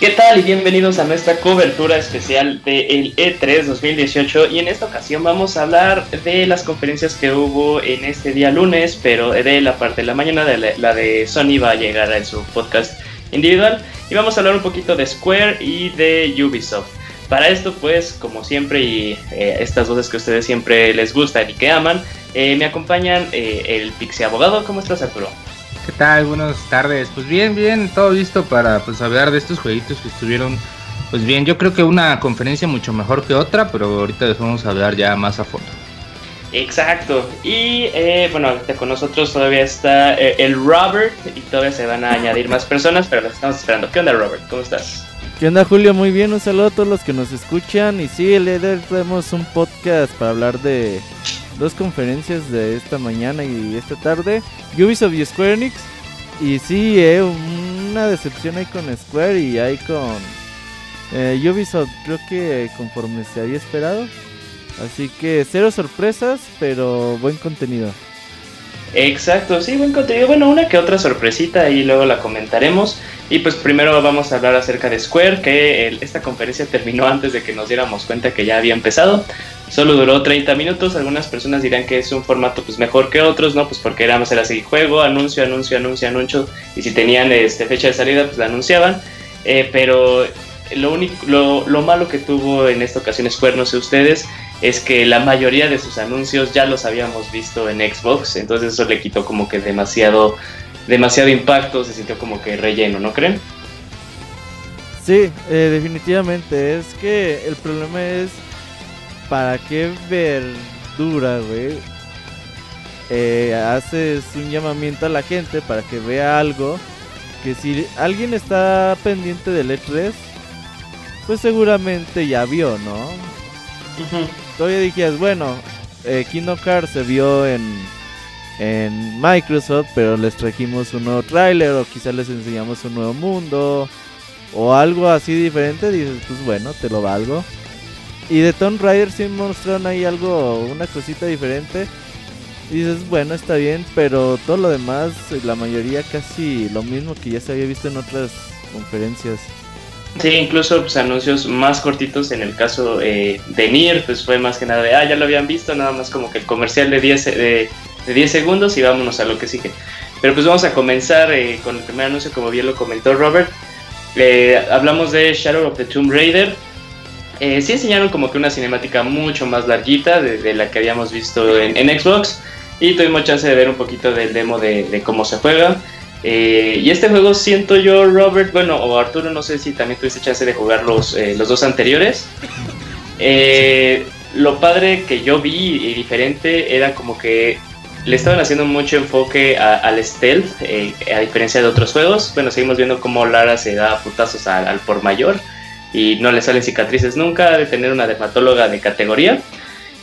¿Qué tal y bienvenidos a nuestra cobertura especial del E3 2018 y en esta ocasión vamos a hablar de las conferencias que hubo en este día lunes, pero de la parte de la mañana, de la, de Sony va a llegar en su podcast individual y vamos a hablar un poquito de Square y de Ubisoft. Para esto pues como siempre y eh, estas voces que a ustedes siempre les gustan y que aman, eh, me acompañan eh, el Pixie Abogado. ¿Cómo estás Arturo? ¿Qué tal? Buenas tardes. Pues bien, bien, todo listo para pues hablar de estos jueguitos que estuvieron pues bien. Yo creo que una conferencia mucho mejor que otra, pero ahorita les vamos a hablar ya más a fondo. Exacto. Y eh, bueno, con nosotros todavía está eh, el Robert y todavía se van a añadir más personas, pero los estamos esperando. ¿Qué onda, Robert? ¿Cómo estás? ¿Qué onda, Julio? Muy bien, un saludo a todos los que nos escuchan. Y sí, el EDER tenemos un podcast para hablar de dos conferencias de esta mañana y esta tarde. Ubisoft y Square Enix. Y sí, eh, una decepción ahí con Square y ahí con eh, Ubisoft. Creo que conforme se había esperado. Así que cero sorpresas, pero buen contenido. Exacto, sí, buen contenido. Bueno, una que otra sorpresita y luego la comentaremos. Y pues primero vamos a hablar acerca de Square, que esta conferencia terminó antes de que nos diéramos cuenta que ya había empezado. Solo duró 30 minutos, algunas personas dirán que es un formato pues mejor que otros, ¿no? Pues porque era más era así, juego, anuncio, anuncio, anuncio, anuncio, y si tenían este, fecha de salida pues la anunciaban, eh, pero lo, único, lo, lo, malo que tuvo en esta ocasión Square, no sé ustedes, es que la mayoría de sus anuncios ya los habíamos visto en Xbox, entonces eso le quitó como que demasiado, demasiado impacto, se sintió como que relleno, ¿no creen? Sí, eh, definitivamente, es que el problema es ¿para qué verdura, güey? Eh, haces un llamamiento a la gente para que vea algo que si alguien está pendiente del E3, pues seguramente ya vio, ¿no? Todavía dijías, bueno, eh, Kingdom Hearts se vio en, en Microsoft, pero les trajimos un nuevo tráiler o quizás les enseñamos un nuevo mundo o algo así diferente, dices, pues bueno, te lo valgo. Y de Tomb Raider sí mostraron ahí algo, una cosita diferente. Dices, bueno, está bien, pero todo lo demás, la mayoría casi lo mismo que ya se había visto en otras conferencias. Sí, incluso pues, anuncios más cortitos en el caso eh, de Nier, pues fue más que nada de, ah, ya lo habían visto, nada más como que el comercial de 10, de, 10 segundos y vámonos a lo que sigue. Pero pues vamos a comenzar eh, con el primer anuncio, como bien lo comentó Robert. Eh, hablamos de Shadow of the Tomb Raider, sí enseñaron como que una cinemática mucho más larguita de, la que habíamos visto en, Xbox y tuvimos chance de ver un poquito del demo de, cómo se juega. Eh, y este juego siento yo, Robert, bueno, o Arturo, no sé si también tuviste chance de jugar los, eh, los dos anteriores. lo padre que yo vi y diferente era como que le estaban haciendo mucho enfoque al stealth, a diferencia de otros juegos. Bueno, seguimos viendo cómo Lara se da putazos al, al por mayor y no le salen cicatrices nunca, de tener una dermatóloga de categoría,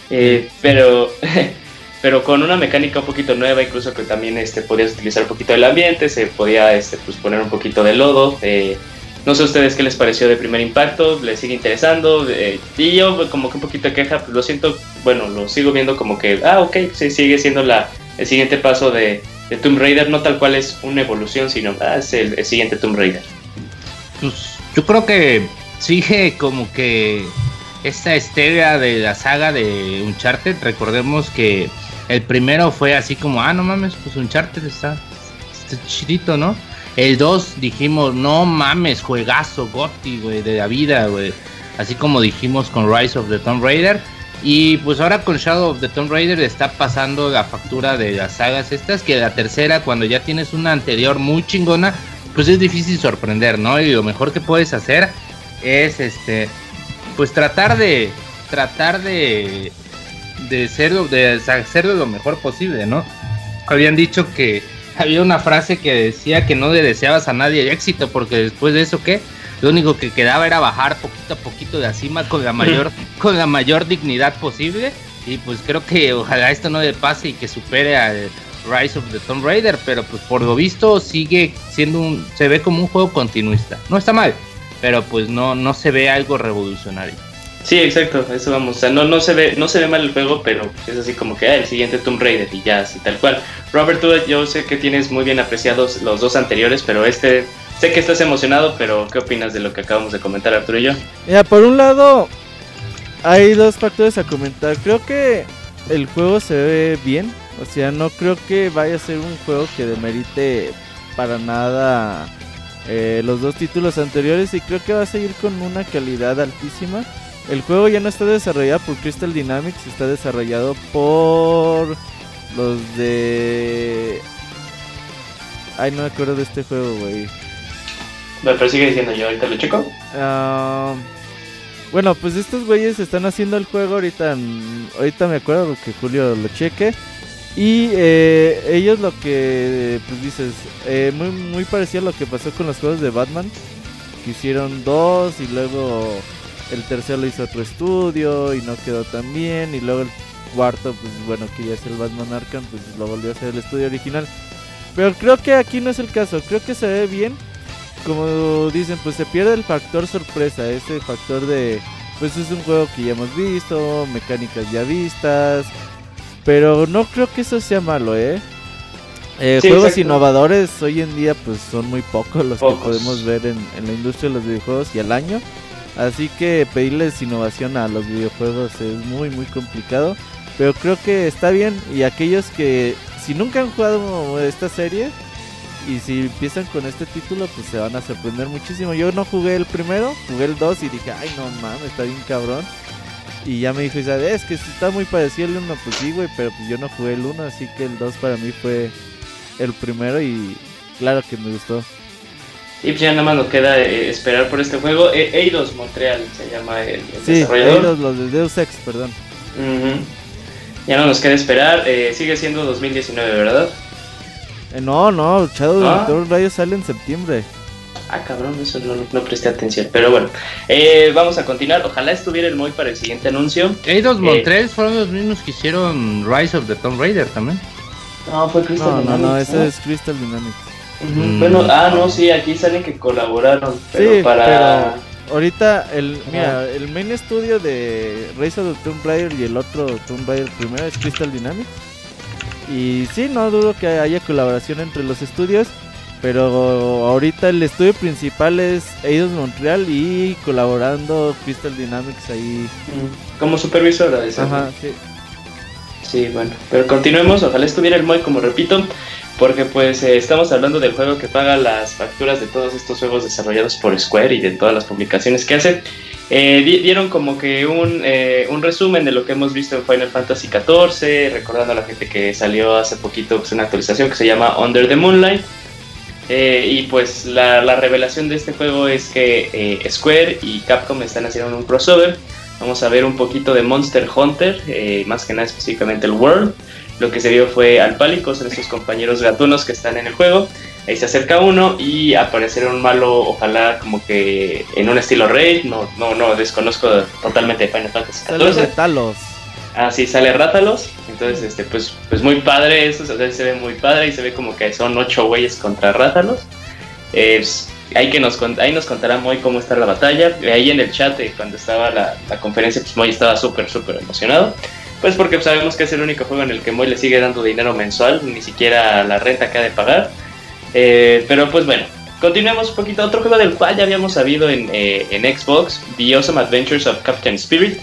eh, pero, pero con una mecánica un poquito nueva, incluso que también este, podías utilizar un poquito del ambiente, se podía este, pues, poner un poquito de lodo. No sé ustedes qué les pareció de primer impacto, les sigue interesando. Eh, y yo como que un poquito de queja, pues lo siento, bueno, lo sigo viendo como que, ah, ok, sí, sigue siendo la, el siguiente paso de, de Tomb Raider, no tal cual es una evolución, sino ah, es el, siguiente Tomb Raider. Pues yo creo que sigue como que esta estrella de la saga de Uncharted. Recordemos que el primero fue así como, ah, no mames, pues Uncharted está, está chidito, ¿no? El 2 dijimos, no mames, juegazo, Gotti, güey, de la vida, güey. Así como dijimos con Rise of the Tomb Raider. Y pues ahora con Shadow of the Tomb Raider está pasando la factura de las sagas estas, que la tercera, cuando ya tienes una anterior muy chingona, pues es difícil sorprender, ¿no? Y lo mejor que puedes hacer es este pues tratar de tratar de de ser de hacerlo lo mejor posible, ¿no? Habían dicho que había una frase que decía que no le deseabas a nadie el éxito porque después de eso, ¿qué? Lo único que quedaba era bajar poquito a poquito de cima con la mayor, con la mayor dignidad posible. Y pues creo que ojalá esto no le pase y que supere al Rise of the Tomb Raider, pero pues por lo visto sigue siendo un, se ve como un juego continuista. No está mal, pero pues no, no se ve algo revolucionario. Sí, exacto, eso vamos. O sea, no, no, se ve, no se ve mal el juego, pero es así como que ah, el siguiente Tomb Raider y ya, así tal cual. Robert, tú, yo sé que tienes muy bien apreciados los dos anteriores, pero este, sé que estás emocionado, pero ¿qué opinas de lo que acabamos de comentar Arturo y yo? Mira, por un lado, hay dos factores a comentar. Creo que el juego se ve bien, o sea, no creo que vaya a ser un juego que demerite para nada eh, los dos títulos anteriores y creo que va a seguir con una calidad altísima. El juego ya no está desarrollado por Crystal Dynamics, está desarrollado por los de... Ay, no me acuerdo de este juego, güey. Pero sigue diciendo yo, ahorita lo checo. Ah, bueno, pues estos güeyes están haciendo el juego ahorita. Ahorita me acuerdo que Julio lo cheque. Y eh, ellos lo que, pues dices, eh, muy, muy parecido a lo que pasó con los juegos de Batman. Que hicieron dos y luego el tercero lo hizo otro estudio y no quedó tan bien. Y luego el cuarto, pues bueno, quería hacer el Batman Arkham, pues lo volvió a hacer el estudio original. Pero creo que aquí no es el caso, creo que se ve bien. Como dicen, pues se pierde el factor sorpresa, ese factor de, pues es un juego que ya hemos visto, mecánicas ya vistas. Pero no creo que eso sea malo, ¿eh? eh juegos innovadores hoy en día pues son muy pocos los que podemos ver en, en la industria de los videojuegos y al año. Así que pedirles innovación a los videojuegos es muy muy complicado. Pero creo que está bien. Y aquellos que si nunca han jugado esta serie y si empiezan con este título, pues se van a sorprender muchísimo. Yo no jugué el primero, jugué el 2 y dije, ay no mames, está bien cabrón. Y ya me dijo es que está muy parecido el 1, pues sí, güey, pero pues yo no jugué el 1, así que el 2 para mí fue el primero y claro que me gustó. Y pues ya nada más nos queda eh, esperar por este juego. E Eidos Montreal se llama el, sí, desarrollador. Eidos, los de Deus Ex, perdón. Ya no nos queda esperar. Eh, sigue siendo 2019, ¿verdad? Eh, no, no, Shadow ¿Ah? of the sale en septiembre. Ah, cabrón, eso no, no presté atención. Pero bueno, eh, vamos a continuar. Ojalá estuviera el Moy para el siguiente anuncio. Eidos Montreal fueron los mismos que hicieron Rise of the Tomb Raider también. No, fue Crystal no, Dynamics. No, no, ese es Crystal Dynamics. Mm. Bueno, ah, no, sí, aquí salen que colaboraron, pero para... ahorita, el, mira, el main estudio de Rise of the Tomb Raider y el otro Tomb Raider primero es Crystal Dynamics. Y sí, no dudo que haya colaboración entre los estudios. Pero ahorita el estudio principal es Eidos Montreal y colaborando Crystal Dynamics ahí. Como supervisora de ese. Ajá, sí. Sí, bueno. Pero continuemos, ojalá estuviera el Moy, como repito. Porque pues eh, estamos hablando del juego que paga las facturas de todos estos juegos desarrollados por Square y de todas las publicaciones que hace. Eh, dieron como que un, eh, un, resumen de lo que hemos visto en Final Fantasy XIV, recordando a la gente que salió hace poquito pues, una actualización que se llama Under the Moonlight. y pues la, la, revelación de este juego es que Square y Capcom están haciendo un crossover. Vamos a ver un poquito de Monster Hunter, más que nada específicamente el World. Lo que se vio fue Alpálico, son esos compañeros gatunos que están en el juego. Ahí se acerca uno y aparecerá un malo, ojalá como que en un estilo raid. No, no, no, desconozco totalmente de Final Fantasy. Sale Rátalos. Ah, sí, sale Rátalos. Entonces, este, pues, pues muy padre eso, o sea, se ve muy padre y se ve como que son ocho güeyes contra Rátalos. ahí, que nos, ahí nos contará Moy cómo está la batalla. Ahí en el chat, eh, cuando estaba la, la conferencia, pues Moy estaba súper, súper emocionado. Pues porque sabemos que es el único juego en el que Moy le sigue dando dinero mensual, ni siquiera la renta que ha de pagar. Eh, pero pues bueno, continuemos un poquito. Otro juego del cual ya habíamos sabido en, eh, en Xbox, The Awesome Adventures of Captain Spirit.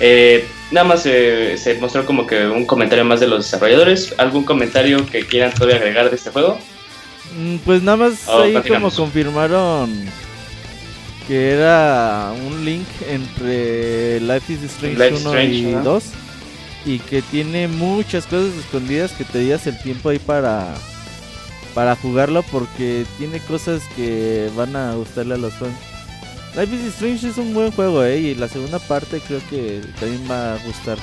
Eh, nada más se mostró como que un comentario más de los desarrolladores. ¿Algún comentario que quieran todavía agregar de este juego? Mm, pues nada más oh, ahí como confirmaron que era un link entre Life is Strange 1 y 2 y que tiene muchas cosas escondidas que te digas el tiempo ahí para para jugarlo porque tiene cosas que van a gustarle a los fans. Life is Strange es un buen juego, eh, y la segunda parte creo que también va a gustar.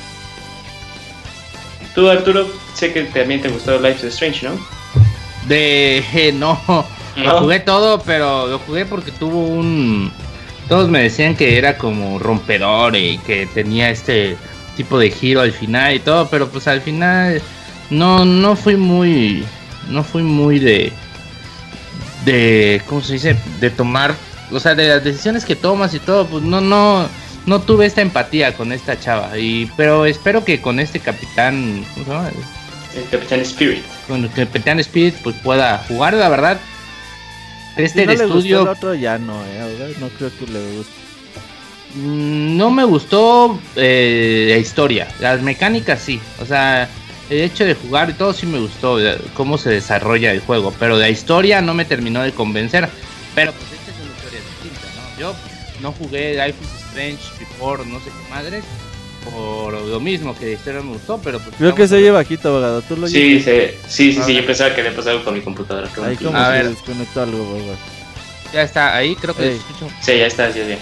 Tú, Arturo, sé que también te gustó Life is Strange, ¿no? De no, lo ¿No? jugué todo, pero lo jugué porque tuvo un. Todos me decían que era como rompedor y que tenía este tipo de giro al final y todo, pero pues al final no, no fui muy, no fui muy de, de, ¿cómo se dice? De tomar, o sea, de las decisiones que tomas y todo, pues no, no, no tuve esta empatía con esta chava y, pero espero que con este capitán, ¿cómo se llama? El Capitán Spirit. con el Capitán Spirit pues pueda jugar, la verdad. Este si no de le gustó el estudio otro ya no, eh, no creo que le guste. Mm, no me gustó eh, la historia, las mecánicas sí, o sea, el hecho de jugar y todo sí me gustó, eh, cómo se desarrolla el juego, pero la historia no me terminó de convencer, pero pues esta es una historia distinta, ¿no? Yo no jugué Life is Strange Before, no sé qué madres, por lo mismo que la historia me gustó, pero pues... Creo que se a ver. oye bajito, abogado. ¿Tú lo Sí, sí, sí, sí, ver. yo pensaba que le pasaba algo con mi computadora. Ahí como A se ver. desconectó algo, abogado. Ya está, ahí creo que Ey. se escucha. Sí, ya está, ya bien.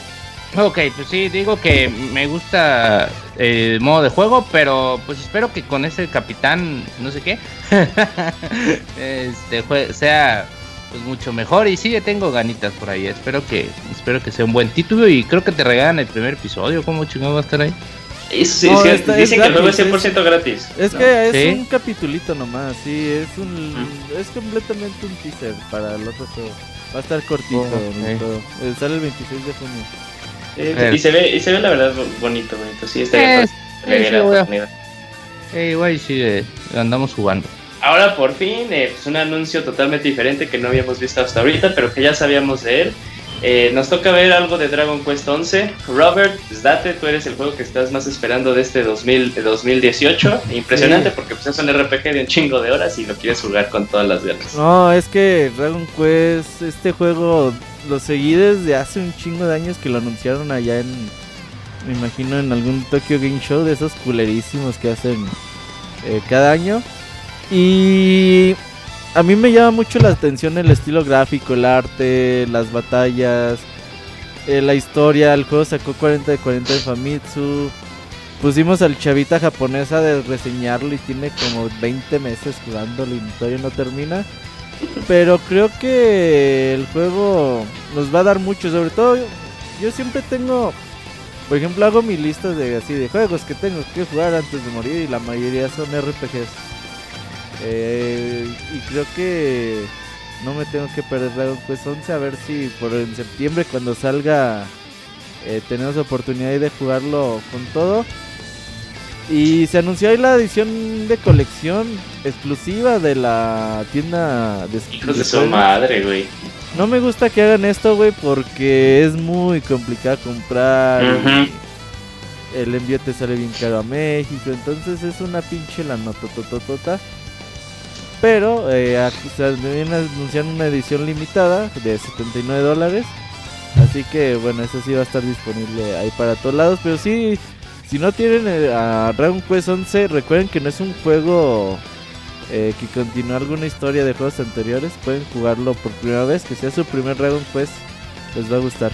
Ok, pues sí, digo que me gusta el modo de juego, pero pues espero que con ese capitán, no sé qué, este jue- sea pues mucho mejor y sí le tengo ganitas por ahí. Espero que espero que sea un buen título y creo que te regalan el primer episodio, ¿cómo chingado va a estar ahí? Eso sí, No, sí, esta es dicen que el juego es gratis, 100% gratis. Es ¿no? que es Sí. un capitulito nomás, sí, es un es completamente un teaser para el otro juego. Va a estar cortito Oh. Eh, Sale el 26 de junio. Eh, y, se ve, y se ve la verdad bonito, bonito. Sí, está bien. Eh, le sí, diera sí, voy a- oportunidad. Eh, igual sí eh, andamos jugando. Ahora por fin, eh, pues un anuncio totalmente diferente que no habíamos visto hasta ahorita, pero que ya sabíamos de él. Eh, nos toca ver algo de Dragon Quest 11. Robert, pues date, tú eres el juego que estás más esperando de este 2000, de 2018. Impresionante Sí. porque pues, es un RPG de un chingo de horas y lo quieres jugar con todas las ganas. No, es que Dragon Quest, este juego lo seguí desde hace un chingo de años que lo anunciaron allá en, me imagino en algún Tokyo Game Show de esos culerísimos que hacen eh, cada año. Y a mí me llama mucho la atención el estilo gráfico, el arte, las batallas, eh, la historia. El juego sacó 40 de 40 en Famitsu. Pusimos al chavita japonesa de reseñarlo y tiene como 20 meses jugándolo y todavía no termina. Pero creo que el juego nos va a dar mucho, sobre todo yo siempre tengo, por ejemplo, hago mi lista de así de juegos que tengo que jugar antes de morir y la mayoría son RPGs. Eh, y creo que no me tengo que perder Dragon Quest 11 a ver si por en septiembre cuando salga eh, tenemos oportunidad de jugarlo con todo. Y se anunció ahí la edición de colección exclusiva de la tienda de Hijos de su madre, güey. No me gusta que hagan esto, güey, porque es muy complicado comprar. El envío te sale bien caro a México, entonces es una pinche la notototota. Pero eh, aquí se viene a anunciar una edición limitada de 79 dólares. Así que bueno, eso sí va a estar disponible ahí para todos lados. Pero sí, si no tienen eh, a Dragon Quest 11, recuerden que no es un juego eh, que continúa alguna historia de juegos anteriores. Pueden jugarlo por primera vez, que sea su primer Dragon Quest, les va a gustar.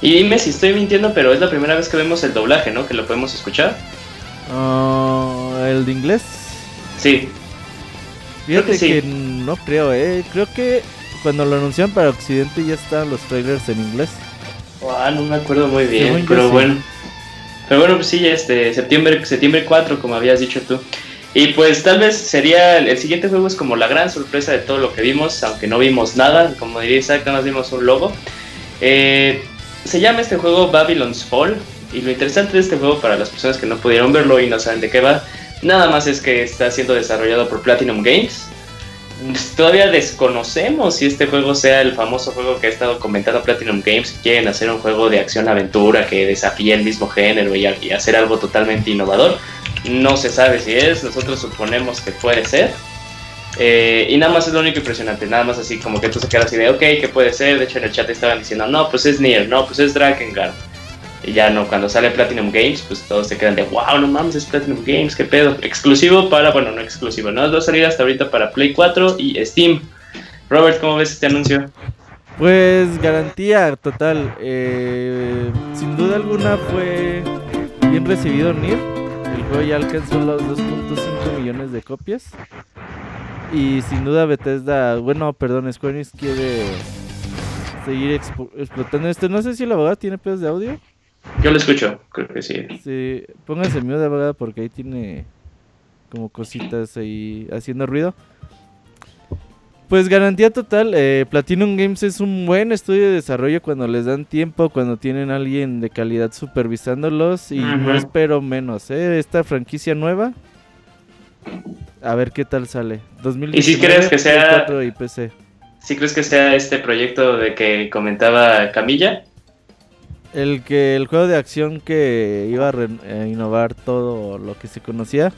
Y dime si estoy mintiendo, pero es la primera vez que vemos el doblaje, ¿no? Que lo podemos escuchar. Ah, ¿El de inglés? Sí. Fíjate que sí. que no creo, eh. Creo que cuando lo anunciaron para Occidente ya estaban los trailers en inglés. Ah, no me acuerdo muy bien, Según pero sí. bueno. Pero bueno, pues sí, este, septiembre, septiembre 4, como habías dicho tú. Y pues tal vez sería, el, siguiente juego es como la gran sorpresa de todo lo que vimos, aunque no vimos nada, como diría Isaac, nada más vimos un logo. Eh, se llama este juego Babylon's Fall, y lo interesante de este juego para las personas que no pudieron verlo y no saben de qué va, nada más es que está siendo desarrollado por Platinum Games. Todavía desconocemos si este juego sea el famoso juego que ha estado comentando Platinum Games. Si quieren hacer un juego de acción-aventura que desafíe el mismo género y, y hacer algo totalmente innovador. No se sabe si es, nosotros suponemos que puede ser. Eh, y nada más es lo único impresionante, nada más así como que tú se quedas así de, ok, ¿qué puede ser? De hecho en el chat estaban diciendo, no, pues es Nier, no, pues es Drakengard. Y ya no, cuando sale Platinum Games, pues todos se quedan de, wow, no mames, es Platinum Games, qué pedo. Exclusivo para, bueno, no exclusivo, no, va a salir hasta ahorita para Play 4 y Steam. Robert, ¿cómo ves este anuncio? Pues garantía total. eh, sin duda alguna fue bien recibido Nier. El juego ya alcanzó los 2.5 millones de copias. Y sin duda Bethesda, bueno, perdón, Square Enix quiere seguir explotando esto. No sé si la abogada tiene pedos de audio. Yo lo escucho, creo que sí. Sí, póngase miedo de porque ahí tiene como cositas ahí haciendo ruido. Pues garantía total, eh, Platinum Games es un buen estudio de desarrollo cuando les dan tiempo, cuando tienen a alguien de calidad supervisándolos y no espero menos, ¿eh? Esta franquicia nueva, a ver qué tal sale. 2019, ¿Y si crees que sea... Y PC. ¿Si crees que sea este proyecto de que comentaba Camilla? El que el juego de acción que iba a, innovar todo lo que se conocía.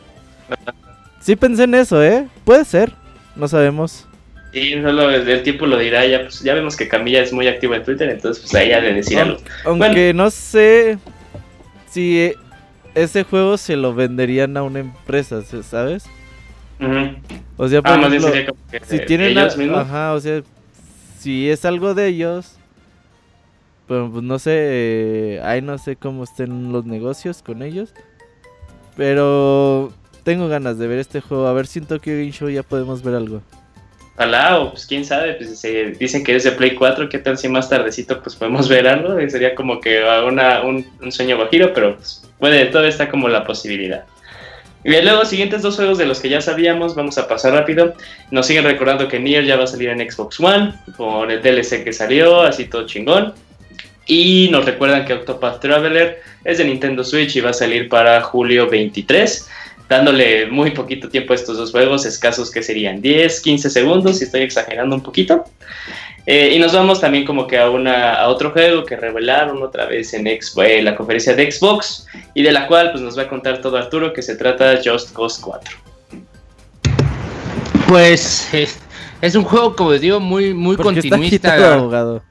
Sí pensé en eso, ¿eh? Puede ser, no sabemos. Sí, solo el tiempo lo dirá, ya, pues, ya vemos que Camilla es muy activa en Twitter, entonces pues ahí ya de decir algo. Aunque no sé si ese juego se lo venderían a una empresa, ¿sabes? O sea, ah, si tienen ajá, o sea, si es algo de ellos, pero pues no sé, ahí no sé cómo estén los negocios con ellos, pero tengo ganas de ver este juego, a ver si en Tokyo Game Show ya podemos ver algo. Ojalá, o pues quién sabe, pues se dicen que es de Play 4, ¿qué tal si más tardecito pues podemos ver algo? Sería como que una, un, un sueño bajiro, pero pues, puede, todo está como la posibilidad. Y luego, siguientes dos juegos de los que ya sabíamos, vamos a pasar rápido. Nos siguen recordando que Nier ya va a salir en Xbox One, con el DLC que salió, así todo chingón. Y nos recuerdan que Octopath Traveler es de Nintendo Switch y va a salir para julio 23 dándole muy poquito tiempo a estos dos juegos, escasos que serían 10, 15 segundos, si estoy exagerando un poquito. Eh, y nos vamos también como que a, una, a otro juego que revelaron otra vez en eh, la conferencia de Xbox y de la cual pues nos va a contar todo Arturo que se trata de Just Cause 4. Pues es, un juego, como les digo, muy, muy continuista. abogado?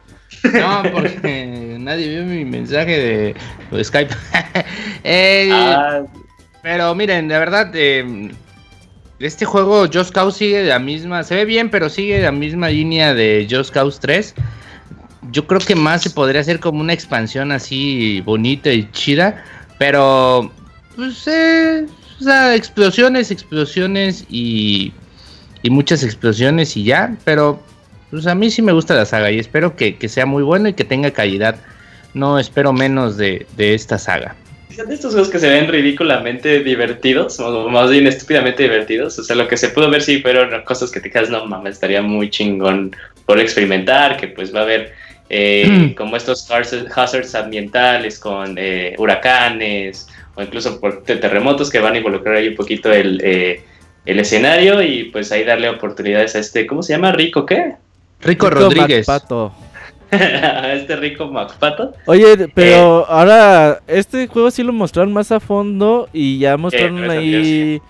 No, porque nadie vio mi mensaje de, Skype. eh, ah, pero miren, de verdad, eh, este juego Just Cause sigue la misma, se ve bien, pero sigue la misma línea de Just Cause 3. Yo creo que más se podría hacer como una expansión así bonita y chida, pero pues eh, o sea, explosiones, explosiones y, y muchas explosiones y ya, pero pues a mí sí me gusta la saga y espero que, que sea muy bueno y que tenga calidad. No espero menos de, de esta saga de estos juegos que se ven ridículamente divertidos, o más bien estúpidamente divertidos. O sea, lo que se pudo ver sí fueron cosas que te quedas, no mames, estaría muy chingón por experimentar, que pues va a haber eh, como estos hazards ambientales con eh, huracanes o incluso por terremotos que van a involucrar ahí un poquito el, eh, el escenario y pues ahí darle oportunidades a este, ¿cómo se llama? ¿Rico qué? Rico, Rodríguez. este rico MacPato. Oye, pero eh, ahora este juego sí lo mostraron más a fondo y ya mostraron ahí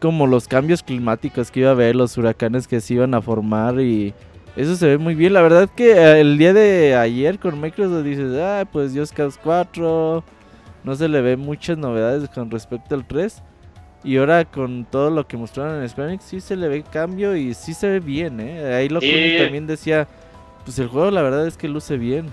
como los cambios climáticos que iba a haber, los huracanes que se iban a formar y eso se ve muy bien. La verdad que eh, el día de ayer con Microsoft dices, ah, pues Just Cause 4, no se le ve muchas novedades con respecto al 3. Y ahora con todo lo que mostraron en Square sí se le ve cambio y sí se ve bien, ¿eh? Ahí lo que también decía pues el juego la verdad es que luce bien.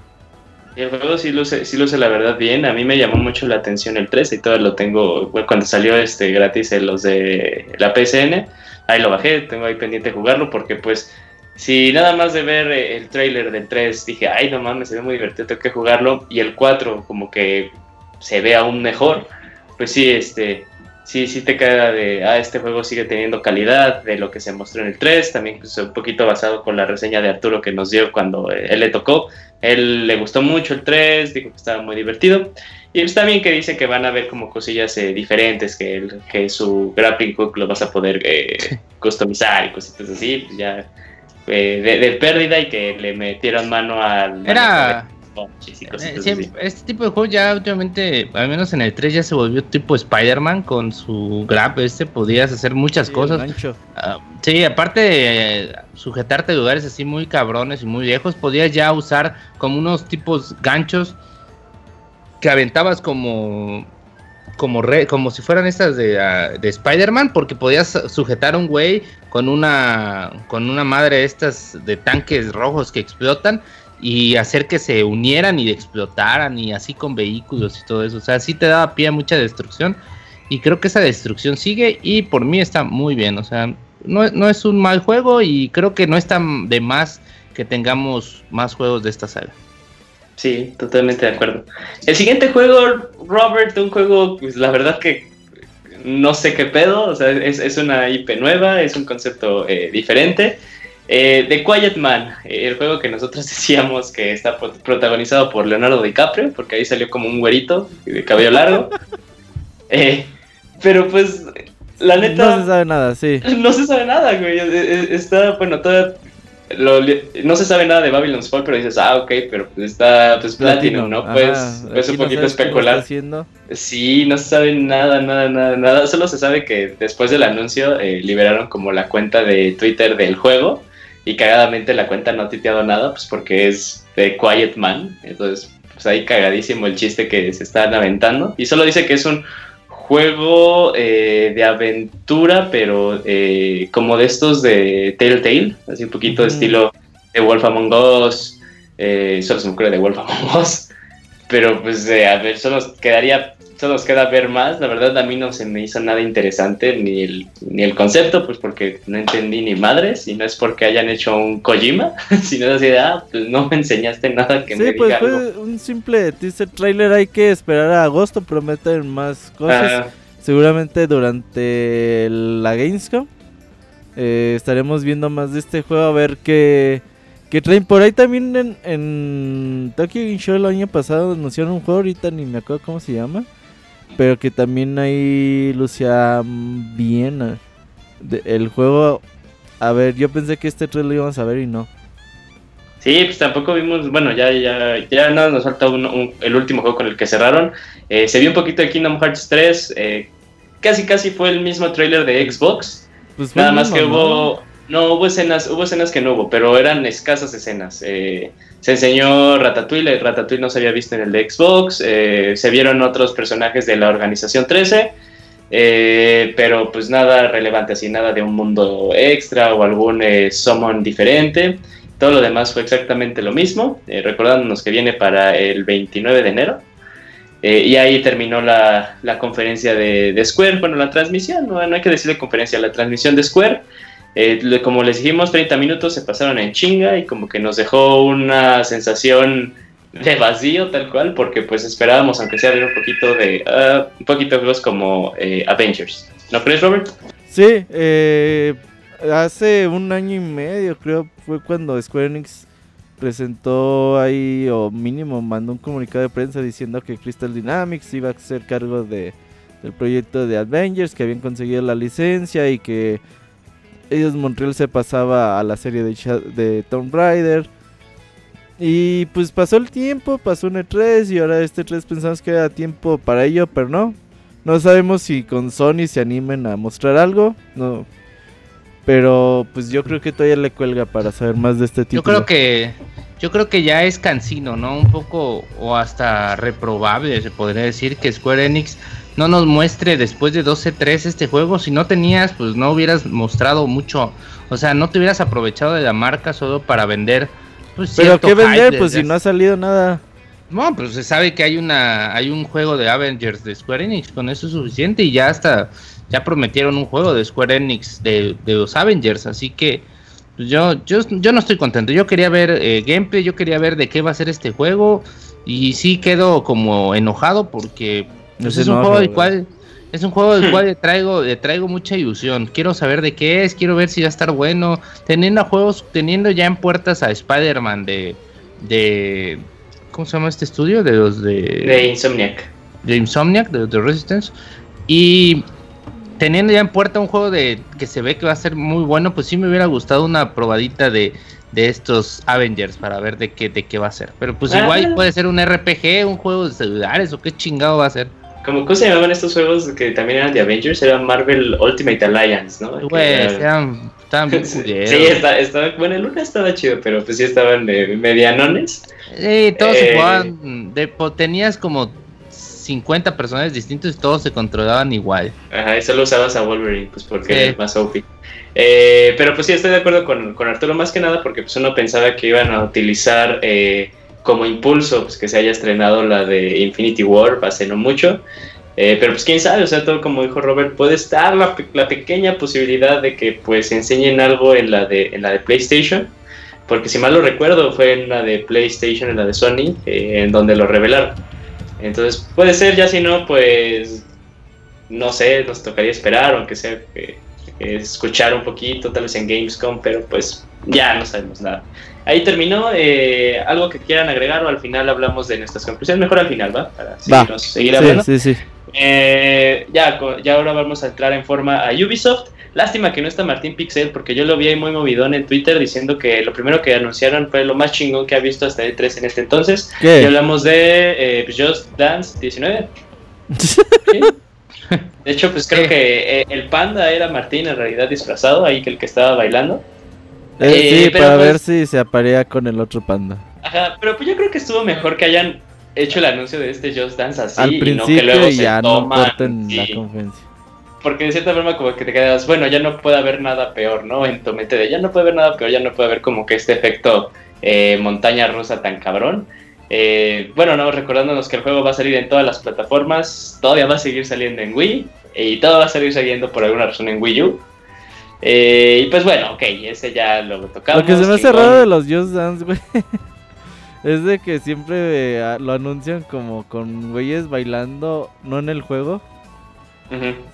El juego sí luce, sí luce la verdad bien. A mí me llamó mucho la atención el 3 y todo lo tengo. cuando salió este gratis los de la PSN, ahí lo bajé, tengo ahí pendiente jugarlo porque pues si nada más de ver eh, el trailer del 3 dije, ay no mames, se ve muy divertido, tengo que jugarlo. Y el 4 como que se ve aún mejor, pues sí, este, sí, sí te queda de, ah, este juego sigue teniendo calidad de lo que se mostró en el 3, también pues, un poquito basado con la reseña de Arturo que nos dio cuando eh, él le tocó. Él le gustó mucho el 3, dijo que estaba muy divertido. Y está bien que dice que van a ver como cosillas eh, diferentes, que, el, que su grappling hook lo vas a poder eh, customizar y cositas así, pues ya de, pérdida y que le metieron mano al... Era... Eh, este tipo de juego ya últimamente, al menos en el 3 ya se volvió tipo Spider-Man con su grab, este podías hacer muchas cosas. Ah, sí, aparte de sujetarte a lugares así muy cabrones y muy viejos, podías ya usar como unos tipos ganchos que aventabas como como como si fueran estas de, ah, de Spider-Man porque podías sujetar a un güey con una con una madre estas de tanques rojos que explotan y hacer que se unieran y explotaran y así con vehículos y todo eso. O sea, sí te daba pie a mucha destrucción y creo que esa destrucción sigue y por mí está muy bien. O sea, no, no es un mal juego y creo que no está de más que tengamos más juegos de esta saga. Sí, totalmente de acuerdo. El siguiente juego, Robert, un juego, pues la verdad que no sé qué pedo, o sea, es, una IP nueva, es un concepto eh, diferente. Eh, The Quiet Man, el juego que nosotros decíamos que está protagonizado por Leonardo DiCaprio, porque ahí salió como un güerito de cabello largo. Eh, pero pues, la neta. No se sabe nada, sí. No se sabe nada, güey. Está, bueno, todavía no se sabe nada de Babylon's Fall, pero dices, ah, ok, pero pues está pues Platinum, ¿no? Pues, pues un poquito especular. Sí, no se sabe nada, nada, nada, nada. Solo se sabe que después del anuncio eh, liberaron como la cuenta de Twitter del juego y cagadamente la cuenta no ha titeado nada, pues porque es de Quiet Man. Entonces, pues ahí cagadísimo el chiste que se están aventando. Y solo dice que es un juego eh, de aventura, pero eh, como de estos de Telltale, así un poquito de estilo de Wolf Among Us, eh, solo se me ocurre de Wolf Among Us, pero pues a ver, solo quedaría solo nos queda ver más. La verdad, a mí no se me hizo nada interesante, ni el, ni el concepto, pues porque no entendí ni madres, y no es porque hayan hecho un Kojima, sino así de, ah, pues no me enseñaste nada que me pues diga fue un simple teaser trailer, hay que esperar a agosto, prometen más cosas. Seguramente durante la Gamescom eh, estaremos viendo más de este juego, a ver qué... Que traen por ahí también en, en Tokyo Game Show el año pasado anunciaron un juego, ahorita ni me acuerdo cómo se llama pero que también ahí lucía bien el juego. A ver, yo pensé que este 3 lo íbamos a ver y no. Sí, pues tampoco vimos, bueno, ya ya ya nada nos falta el último juego con el que cerraron. Eh, se vio un poquito de Kingdom Hearts 3, eh, casi casi fue el mismo trailer de Xbox. Pues nada más que hubo no, hubo escenas, hubo escenas que no hubo, pero eran escasas escenas. Eh, se enseñó Ratatouille, Ratatouille no se había visto en el de Xbox, eh, se vieron otros personajes de la Organización 13, eh, pero pues nada relevante, así nada de un mundo extra o algún summon diferente. Todo lo demás fue exactamente lo mismo, recordándonos que viene para el 29 de enero. y ahí terminó la, conferencia de, Square, bueno, la transmisión, no, hay que decirle conferencia, la transmisión de Square. Eh, como les dijimos, 30 minutos se pasaron en chinga y como que nos dejó una sensación de vacío tal cual, porque pues esperábamos, aunque sea ver un poquito de uh, un poquito de juegos como eh, Avengers. ¿No crees, Robert? Sí, eh, hace un año y medio creo fue cuando Square Enix presentó ahí, o mínimo mandó un comunicado de prensa diciendo que Crystal Dynamics iba a ser cargo de, del proyecto de Avengers, que habían conseguido la licencia y que ellos Montreal se pasaba a la serie de, de Tomb Raider. Y pues pasó el tiempo, pasó un E3 y ahora este 3 pensamos que era tiempo para ello, pero no. No sabemos si con Sony se animen a mostrar algo. No. Pero pues yo creo que todavía le cuelga para saber más de este tipo. Yo creo que yo creo que ya es cansino, ¿no? Un poco o hasta reprobable se podría decir que Square Enix no nos muestre después de 12-3 este juego. Si no tenías, pues no hubieras mostrado mucho. O sea, no te hubieras aprovechado de la marca solo para vender. Pues, Pero ¿qué vender? Pues si no ha salido nada. No, pues se sabe que hay una hay un juego de Avengers de Square Enix, con eso es suficiente y ya hasta ya prometieron un juego de Square Enix de, los Avengers, así que pues, yo, yo, yo no estoy contento. Yo quería ver eh, gameplay, yo quería ver de qué va a ser este juego y sí quedo como enojado porque pues es, un juego del cual es un juego del cual le traigo, le traigo mucha ilusión. Quiero saber de qué es, quiero ver si va a estar bueno. Teniendo juegos, teniendo ya en puertas a Spider-Man de, de. ¿Cómo se llama este estudio? De los de. De Insomniac. De Insomniac, de, de Resistance. Y teniendo ya en puerta un juego de que se ve que va a ser muy bueno, pues sí me hubiera gustado una probadita de, de estos Avengers para ver de qué, de qué va a ser. Pero pues igual ah. puede ser un RPG, un juego de celulares o qué chingado va a ser. ¿Cómo, se llamaban estos juegos que también eran de Avengers? Era Marvel Ultimate Alliance, ¿no? Eran, bien Sí, estaba, bueno, el uno estaba chido, pero pues sí estaban de medianones. Sí, todos se eh, jugaban, de, tenías como 50 personajes distintos y todos se controlaban igual. Ajá, y solo usabas a Wolverine, pues porque es más OP. Eh, pero pues sí, estoy de acuerdo con, con, Arturo, más que nada porque pues uno pensaba que iban a utilizar... Eh, como impulso pues, que se haya estrenado la de Infinity War hace no mucho. Eh, pero pues quién sabe, o sea, todo como dijo Robert, puede estar la, la, pequeña posibilidad de que pues enseñen algo en la de, en la de PlayStation, porque si mal lo recuerdo fue en la de PlayStation, en la de Sony, eh, en donde lo revelaron. Entonces puede ser, ya si no, pues no sé, nos tocaría esperar, aunque sea escuchar un poquito, tal vez en Gamescom, pero pues ya no sabemos nada. Ahí terminó. Eh, ¿Algo que quieran agregar o al final hablamos de nuestras conclusiones? Mejor al final, ¿va? Para seguir hablando. Sí, sí, sí. Eh, ya, ya ahora vamos a entrar en forma a Ubisoft. Lástima que no está Martín Pixel, porque yo lo vi ahí muy movidón en Twitter diciendo que lo primero que anunciaron fue lo más chingón que ha visto hasta E3 en este entonces. Y hablamos de eh, Just Dance 19. De hecho, pues creo que el panda era Martín en realidad disfrazado, ahí que el que estaba bailando. Eh, sí, para ver pues si se aparea con el otro panda. Ajá, pero pues yo creo que estuvo mejor que hayan hecho el anuncio de este Just Dance así Al principio y no que luego ya no corten la conferencia. Porque de cierta forma como que te quedas, bueno, ya no puede haber nada peor, ¿no? En tu mente de ya no puede haber nada peor, ya no puede haber como que este efecto eh, montaña rusa tan cabrón. Eh, bueno, no, recordándonos que el juego va a salir en todas las plataformas, todavía va a seguir saliendo en Wii y todo va a seguir saliendo por alguna razón en Wii U. Eh, y pues bueno, ok, ese ya lo tocamos. Lo que se me hace raro de los Just Dance, güey. Es de que siempre eh, lo anuncian como con güeyes bailando, no en el juego.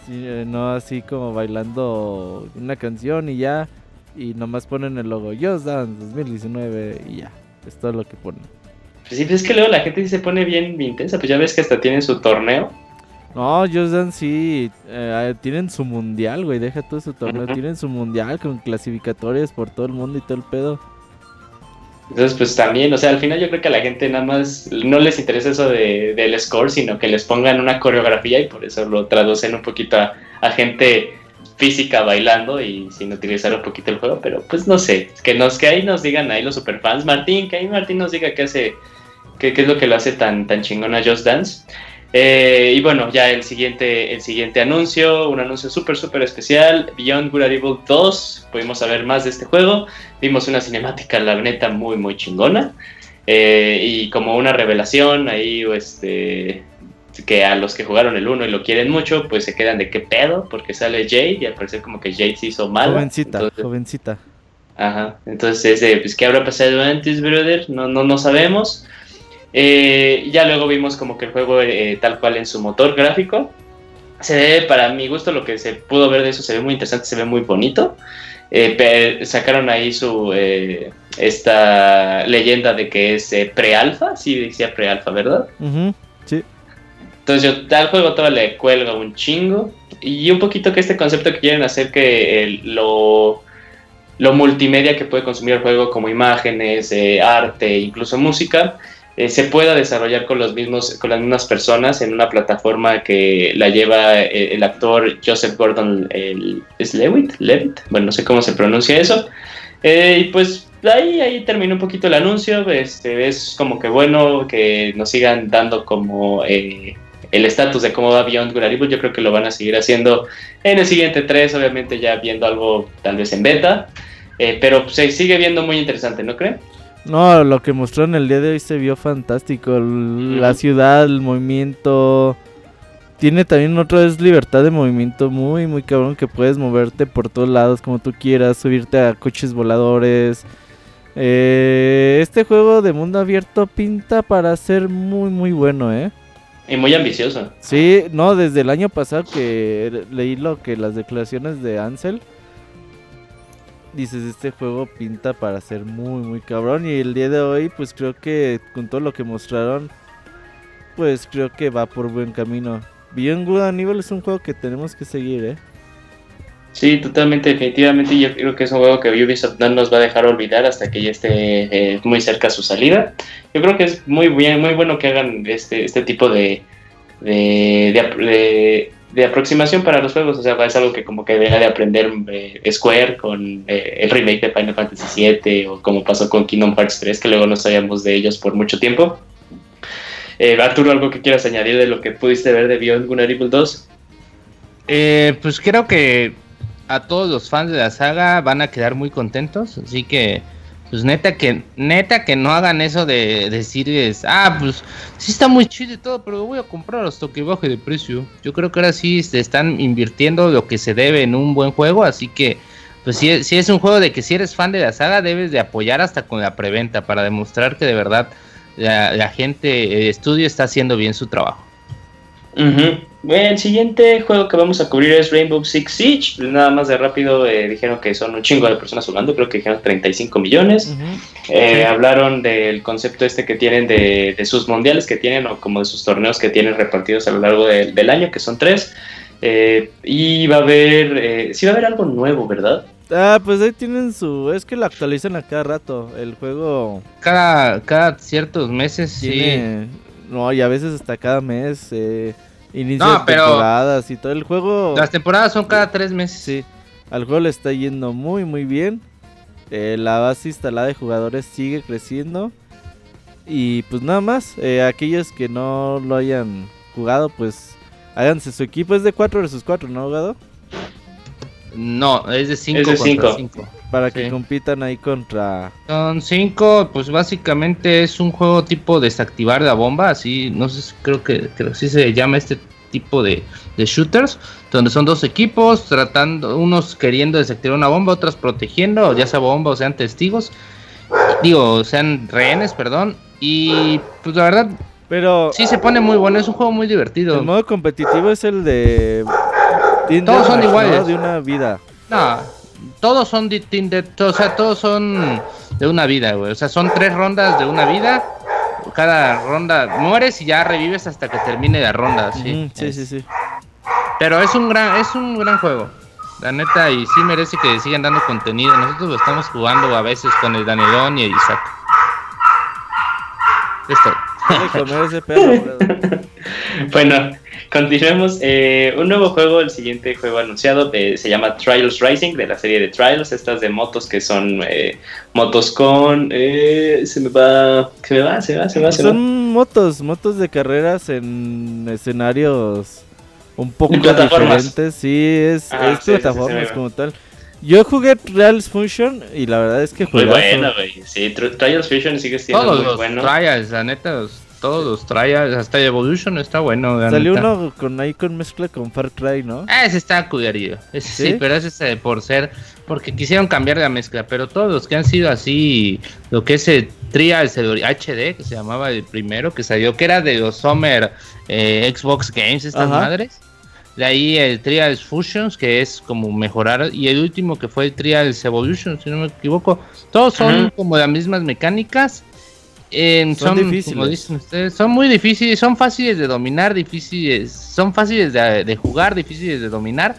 Eh, no así como bailando una canción y ya. Y nomás ponen el logo Just Dance 2019 y ya. Es todo lo que ponen. Pues sí, pues es que luego la gente se pone bien intensa. Pues ya ves que hasta tienen su torneo. No, Just Dance sí, eh, tienen su mundial, güey, deja todo su torneo, tienen su mundial con clasificatorias por todo el mundo y todo el pedo. Entonces, pues también, o sea, al final yo creo que a la gente nada más no les interesa eso de, del score, sino que les pongan una coreografía y por eso lo traducen un poquito a, gente física bailando y sin utilizar un poquito el juego, pero pues no sé, que nos que ahí nos digan ahí los superfans, Martín, que ahí Martín nos diga qué hace, qué, qué es lo que lo hace tan, tan chingón a Just Dance. Eh, y bueno, ya el siguiente, el siguiente anuncio, un anuncio súper, súper especial, Beyond Good and Evil 2, pudimos saber más de este juego, vimos una cinemática, la neta, muy, muy chingona, eh, y como una revelación ahí, este, que a los que jugaron el 1 y lo quieren mucho, pues se quedan de qué pedo, porque sale Jade, y al parecer como que Jade se hizo mal. Jovencita, jovencita. Ajá, entonces, pues, ¿qué habrá pasado antes, brother? No, no, no sabemos. Eh, ya luego vimos como que el juego eh, tal cual en su motor gráfico. Se ve, para mi gusto, lo que se pudo ver de eso se ve muy interesante, se ve muy bonito. Eh, sacaron ahí su esta leyenda de que es pre-alfa, sí decía pre-alfa, ¿verdad? sí. Entonces yo tal juego todo le cuelga un chingo. Y un poquito que este concepto que quieren hacer que lo, lo multimedia que puede consumir el juego como imágenes, arte, incluso música, eh, se pueda desarrollar con los mismos con las mismas personas en una plataforma que la lleva eh, el, actor Joseph Gordon el, ¿es Levitt? Levitt. Bueno no sé cómo se pronuncia eso. Eh, y pues ahí ahí terminó un poquito el anuncio. Este es como que bueno que nos sigan dando como el estatus de cómo va Beyond Good yo creo que lo van a seguir haciendo en el siguiente 3 obviamente ya viendo algo tal vez en beta. Pero se sigue viendo muy interesante ¿no creen? No, lo que mostraron el día de hoy se vio fantástico. La ciudad, el movimiento. Tiene también otra vez libertad de movimiento muy, muy cabrón que puedes moverte por todos lados como tú quieras, subirte a coches voladores. Eh, este juego de mundo abierto pinta para ser muy, muy bueno, ¿eh? Y muy ambicioso. Sí, no, desde el año pasado que leí lo que las declaraciones de Ansel dices, este juego pinta para ser muy, muy cabrón. Y el día de hoy, pues creo que con todo lo que mostraron, pues creo que va por buen camino. Bien Good Aníbal es un juego que tenemos que seguir, ¿eh? Sí, totalmente, definitivamente. Yo creo que es un juego que Ubisoft no nos va a dejar olvidar hasta que ya esté eh, muy cerca su salida. Yo creo que es muy bien, muy bueno que hagan este, este tipo de, de, de de aproximación para los juegos, o sea, es algo que como que deja de aprender eh, Square con eh, el remake de Final Fantasy VII o como pasó con Kingdom Hearts 3, que luego no sabíamos de ellos por mucho tiempo. Eh, Arturo, ¿algo que quieras añadir de lo que pudiste ver de Beyond Good Evil 2? pues creo que a todos los fans de la saga van a quedar muy contentos, así que pues neta que, neta que no hagan eso de, decirles, ah, pues sí está muy chido y todo, pero voy a comprar hasta que baje de precio. Yo creo que ahora sí se están invirtiendo lo que se debe en un buen juego, así que pues si, si es un juego de que si eres fan de la saga debes de apoyar hasta con la preventa para demostrar que de verdad la, gente, el estudio está haciendo bien su trabajo. El siguiente juego que vamos a cubrir es Rainbow Six Siege. Nada más de rápido eh, dijeron que son un chingo de personas jugando, creo que dijeron 35 millones. Eh, hablaron del concepto este que tienen de, sus mundiales que tienen o como de sus torneos que tienen repartidos a lo largo del año, que son tres. Eh, y va a haber, sí va a haber algo nuevo, ¿verdad? Ah, pues ahí tienen su. Es que lo actualizan a cada rato. El juego. Cada, cada ciertos meses, sí. No, y a veces hasta cada mes. Eh, inicia temporadas y todo. El juego. Las temporadas son cada tres meses. Sí. Al juego le está yendo muy, muy bien. Eh, la base instalada de jugadores sigue creciendo. Y pues nada más. Eh, aquellos que no lo hayan jugado, pues háganse su equipo. Es de 4 versus 4, ¿no, jugado? No, es de 5 contra 5. Para que compitan ahí contra. Son 5, pues básicamente es un juego tipo desactivar la bomba, así, no sé, creo que, creo que así se llama este tipo de, shooters, donde son dos equipos tratando, unos queriendo desactivar una bomba, otros protegiendo, ya sea bomba o sean testigos, digo, sean rehenes, perdón, y pues la verdad, pero sí se pone muy bueno, es un juego muy divertido. El modo competitivo es el de todos son iguales. De una vida. No, todos son de, o sea, todos son de una vida, güey. O sea, son tres rondas de una vida. Cada ronda mueres y ya revives hasta que termine la ronda, sí. sí, sí, sí. Pero es un gran, es un gran juego. La neta, y sí merece que sigan dando contenido. Nosotros lo estamos jugando a veces con el Danelón y el Isaac. Bueno, Continuemos. Eh, un nuevo juego, el siguiente juego anunciado, eh, se llama Trials Rising, de la serie de Trials, estas de motos que son eh, motos con... se me va, se me va, se va, se va. Se son motos, motos de carreras en escenarios un poco diferentes. Sí, es, es plataformas como tal. Yo jugué Trials Fusion y la verdad es que jugué. Muy bueno, güey. Sí, Trials Fusion sigue siendo Todos muy los bueno. Trials, la neta, todos los trae, hasta Evolution está bueno. Salió uno con ahí con mezcla con Far Cry, ¿no? Ah, ese está cuidarillo. ¿Sí? pero ese es eh, por ser, porque quisieron cambiar la mezcla, pero todos los que han sido así, lo que es el Trials HD, que se llamaba el primero que salió, que era de los Summer eh, Xbox Games, estas madres. De ahí el Trials Fusions, que es como mejorar. Y el último que fue el Trials Evolution, si no me equivoco. Todos son como las mismas mecánicas son, difíciles. ustedes, son muy difíciles, son fáciles de dominar, difíciles, son fáciles de, jugar, difíciles de dominar.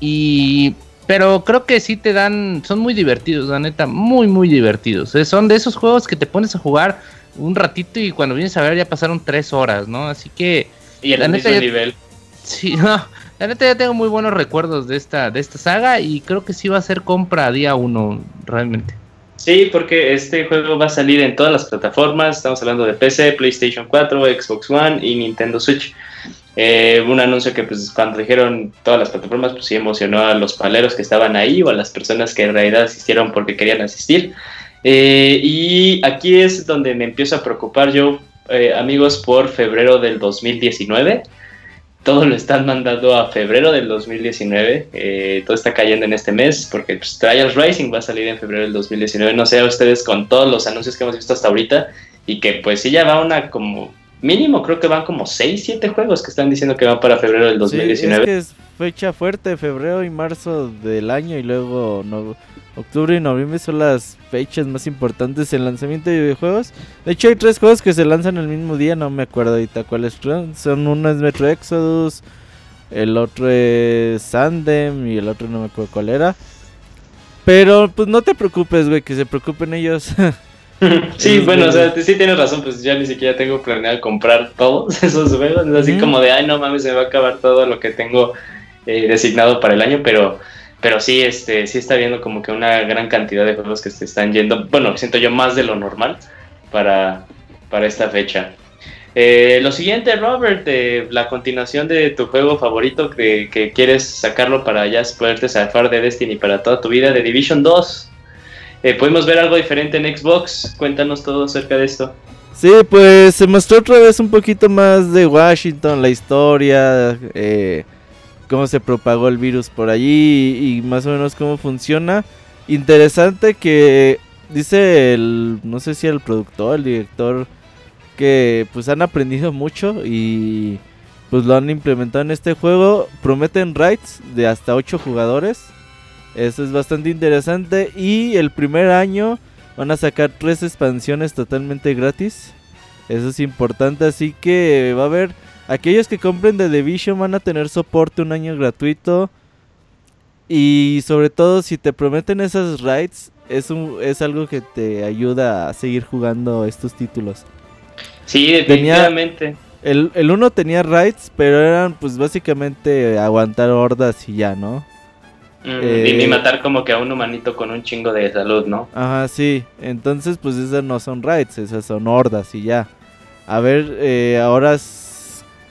Y pero creo que sí te dan, son muy divertidos, la neta, muy muy divertidos. son de esos juegos que te pones a jugar un ratito y cuando vienes a ver ya pasaron tres horas, ¿no? Así que y el mismo nivel. Sí, no, la neta ya tengo muy buenos recuerdos de esta de esta saga y creo que sí va a ser compra día uno realmente. Sí, porque este juego va a salir en todas las plataformas. Estamos hablando de PC, PlayStation 4, Xbox One y Nintendo Switch. Eh, un anuncio que pues cuando dijeron todas las plataformas pues sí emocionó a los paleros que estaban ahí o a las personas que en realidad asistieron porque querían asistir. Eh, y aquí es donde me empiezo a preocupar yo, eh, amigos, por febrero del 2019 todo lo están mandando a febrero del 2019. Eh, todo está cayendo en este mes porque pues, Trials Rising va a salir en febrero del 2019. No sé a ustedes con todos los anuncios que hemos visto hasta ahorita y que pues sí ya va una como mínimo creo que van como 6, 7 juegos que están diciendo que van para febrero del 2019. Sí, es que es fecha fuerte, febrero y marzo del año y luego no, octubre y noviembre son las fechas más importantes en lanzamiento de videojuegos. De hecho hay tres juegos que se lanzan el mismo día, no me acuerdo ahorita cuáles son. Uno es Metro Exodus, el otro es Sandem y el otro no me acuerdo cuál era. Pero pues no te preocupes, güey, que se preocupen ellos. sí, bueno, o sea, sí tienes razón, pues ya ni siquiera tengo planeado comprar todos esos juegos. Es así como de, ay, no mames, se va a acabar todo lo que tengo eh, designado para el año, pero pero sí, este, sí está viendo como que una gran cantidad de juegos que se están yendo, bueno, siento yo más de lo normal para, para esta fecha. Eh, lo siguiente, Robert, la continuación de tu juego favorito que, que, quieres sacarlo para ya poderte zafar de Destiny para toda tu vida, de Division 2. Eh, ¿Podemos ver algo diferente en Xbox? Cuéntanos todo acerca de esto. Sí, pues se mostró otra vez un poquito más de Washington, la historia, eh, cómo se propagó el virus por allí y más o menos cómo funciona. Interesante que dice el, no sé si el productor, el director, que pues han aprendido mucho y pues lo han implementado en este juego. Prometen raids de hasta 8 jugadores. Eso es bastante interesante. Y el primer año van a sacar tres expansiones totalmente gratis. Eso es importante. Así que va a haber... Aquellos que compren The Division van a tener soporte un año gratuito. Y sobre todo si te prometen esas raids, es, un, es algo que te ayuda a seguir jugando estos títulos. Sí, definitivamente. el, el uno tenía raids, pero eran pues básicamente aguantar hordas y ya, ¿no? Mm, eh, y matar como que a un humanito con un chingo de salud, ¿no? Ajá, sí. Entonces, pues esas no son raids, esas son hordas y ya. A ver, eh, ahora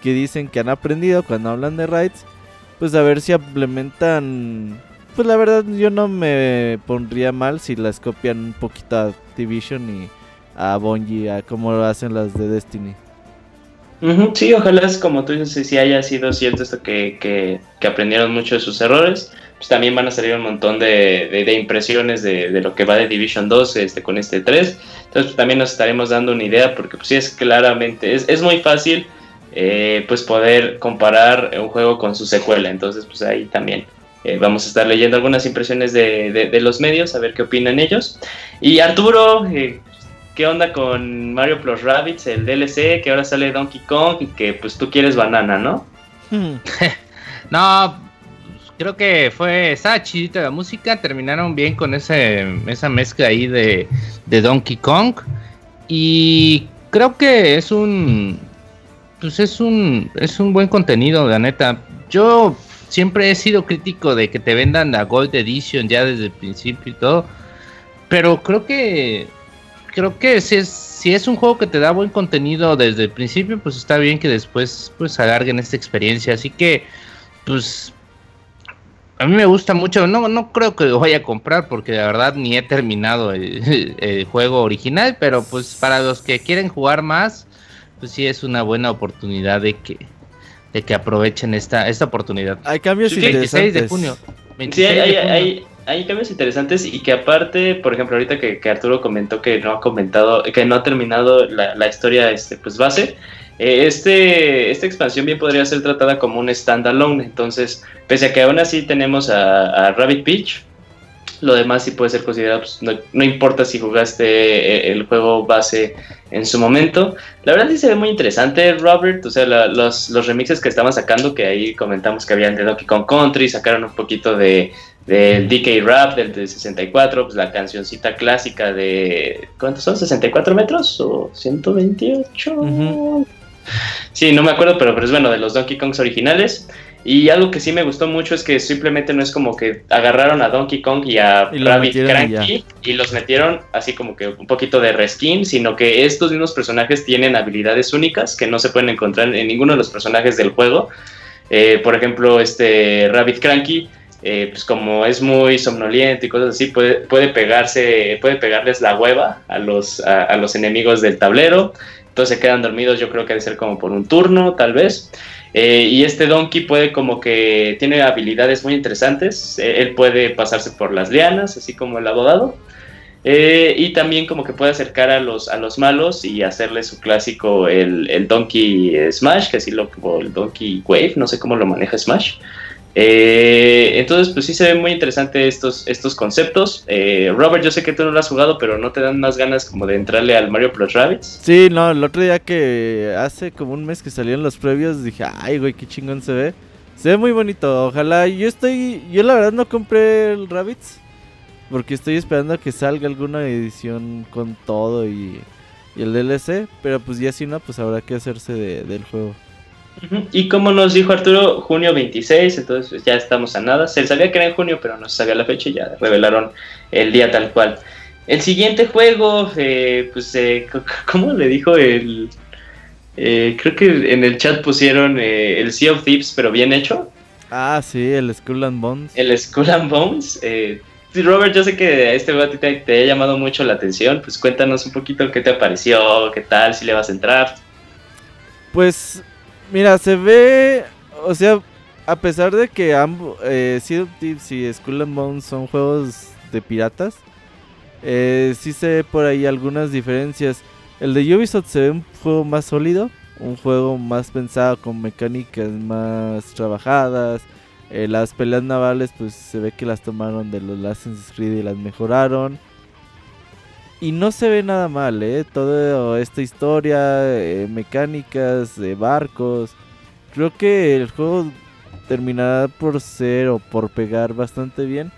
que dicen que han aprendido cuando hablan de raids, pues a ver si implementan... Pues la verdad yo no me pondría mal si las copian un poquito a Division y a Bungie, a como lo hacen las de Destiny. sí, ojalá es como tú dices, si haya sido cierto esto que, que, que aprendieron mucho de sus errores pues también van a salir un montón de, de, impresiones de, de, lo que va de Division 2 este, con este 3. Entonces también nos estaremos dando una idea porque pues sí es claramente, es, es muy fácil eh, pues poder comparar un juego con su secuela. Entonces pues ahí también eh, vamos a estar leyendo algunas impresiones de, de, los medios, a ver qué opinan ellos. Y Arturo, eh, ¿qué onda con Mario Plus Rabbits, el DLC, que ahora sale Donkey Kong y que pues tú quieres banana, ¿no? no, creo que fue, estaba chidita la música, terminaron bien con ese, esa mezcla ahí de, de Donkey Kong y creo que es un, pues es un, es un buen contenido, la neta. Yo siempre he sido crítico de que te vendan la Gold Edition ya desde el principio y todo, pero creo que, creo que si es, si es un juego que te da buen contenido desde el principio, pues está bien que después pues alarguen esta experiencia, así que pues a mí me gusta mucho, no, no creo que lo vaya a comprar porque la verdad ni he terminado el, juego original, pero pues para los que quieren jugar más, pues sí es una buena oportunidad de que, de que aprovechen esta, esta oportunidad. Hay cambios interesantes. de junio. sí, hay, hay, cambios interesantes y que aparte, por ejemplo, ahorita que, Arturo comentó que no ha comentado, que no ha terminado la, la historia este, pues base, este, esta expansión bien podría ser tratada como un standalone, entonces, pese a que aún así tenemos a, Rabbit Peach, lo demás sí puede ser considerado, pues, no, importa si jugaste eh, el juego base en su momento. La verdad sí se ve muy interesante, Robert, o sea, los, los, remixes que estaban sacando, que ahí comentamos que habían de Donkey Kong Country, sacaron un poquito de, del DK Rap del de 64, pues la cancioncita clásica de, ¿cuántos son? ¿64 metros o 128? Sí, no me acuerdo, pero, pero es bueno, de los Donkey Kongs originales. Y algo que sí me gustó mucho es que simplemente no es como que agarraron a Donkey Kong y a Rabbit Cranky y los metieron así como que un poquito de reskin, sino que estos mismos personajes tienen habilidades únicas que no se pueden encontrar en ninguno de los personajes del juego. Eh, por ejemplo, este Rabbit Cranky, eh, pues como es muy somnoliento y cosas así, puede, puede pegarse, puede pegarles la hueva a los, a los enemigos del tablero se quedan dormidos, yo creo que debe ser como por un turno, tal vez. Eh, y este Donkey puede como que tiene habilidades muy interesantes. Eh, él puede pasarse por las lianas, así como el abogado. Eh, y también como que puede acercar a los, a los malos y hacerle su clásico, el, Donkey Smash, que así lo el Donkey Wave, no sé cómo lo maneja Smash. Eh, entonces, pues sí se ven muy interesantes estos, estos conceptos. Eh, Robert, yo sé que tú no lo has jugado, pero ¿no te dan más ganas como de entrarle al Mario Plus Rabbids? Sí, no, el otro día que hace como un mes que salieron los previos, dije, ay, güey, qué chingón se ve. Se ve muy bonito, ojalá. Yo estoy, yo la verdad no compré el Rabbids, porque estoy esperando a que salga alguna edición con todo y, el DLC, pero pues ya si no, pues habrá que hacerse del juego. Y como nos dijo Arturo, junio 26, entonces pues, ya estamos a nada. Se sabía que era en junio, pero no se sabía la fecha y ya revelaron el día tal cual. El siguiente juego, eh, pues, eh, ¿cómo le dijo el...? Eh, creo que en el chat pusieron eh, el Sea of Thieves, pero bien hecho. Ah, sí, el Skull and Bones. El Skull and Bones. Robert, yo sé que este juego te, te, ha llamado mucho la atención, pues cuéntanos un poquito qué te pareció, qué tal, si le vas a entrar. Pues, mira, se ve, o sea, a pesar de que ambos, eh, of Thieves y Skull and Bones son juegos de piratas, eh, sí se ve por ahí algunas diferencias. El de Ubisoft se ve un juego más sólido, un juego más pensado con mecánicas más trabajadas. Eh, las peleas navales pues se ve que las tomaron de los Assassin's Creed y las mejoraron. Y no se ve nada mal, ¿eh? Toda esta historia, eh, mecánicas, de barcos. Creo que el juego terminará por ser o por pegar bastante bien.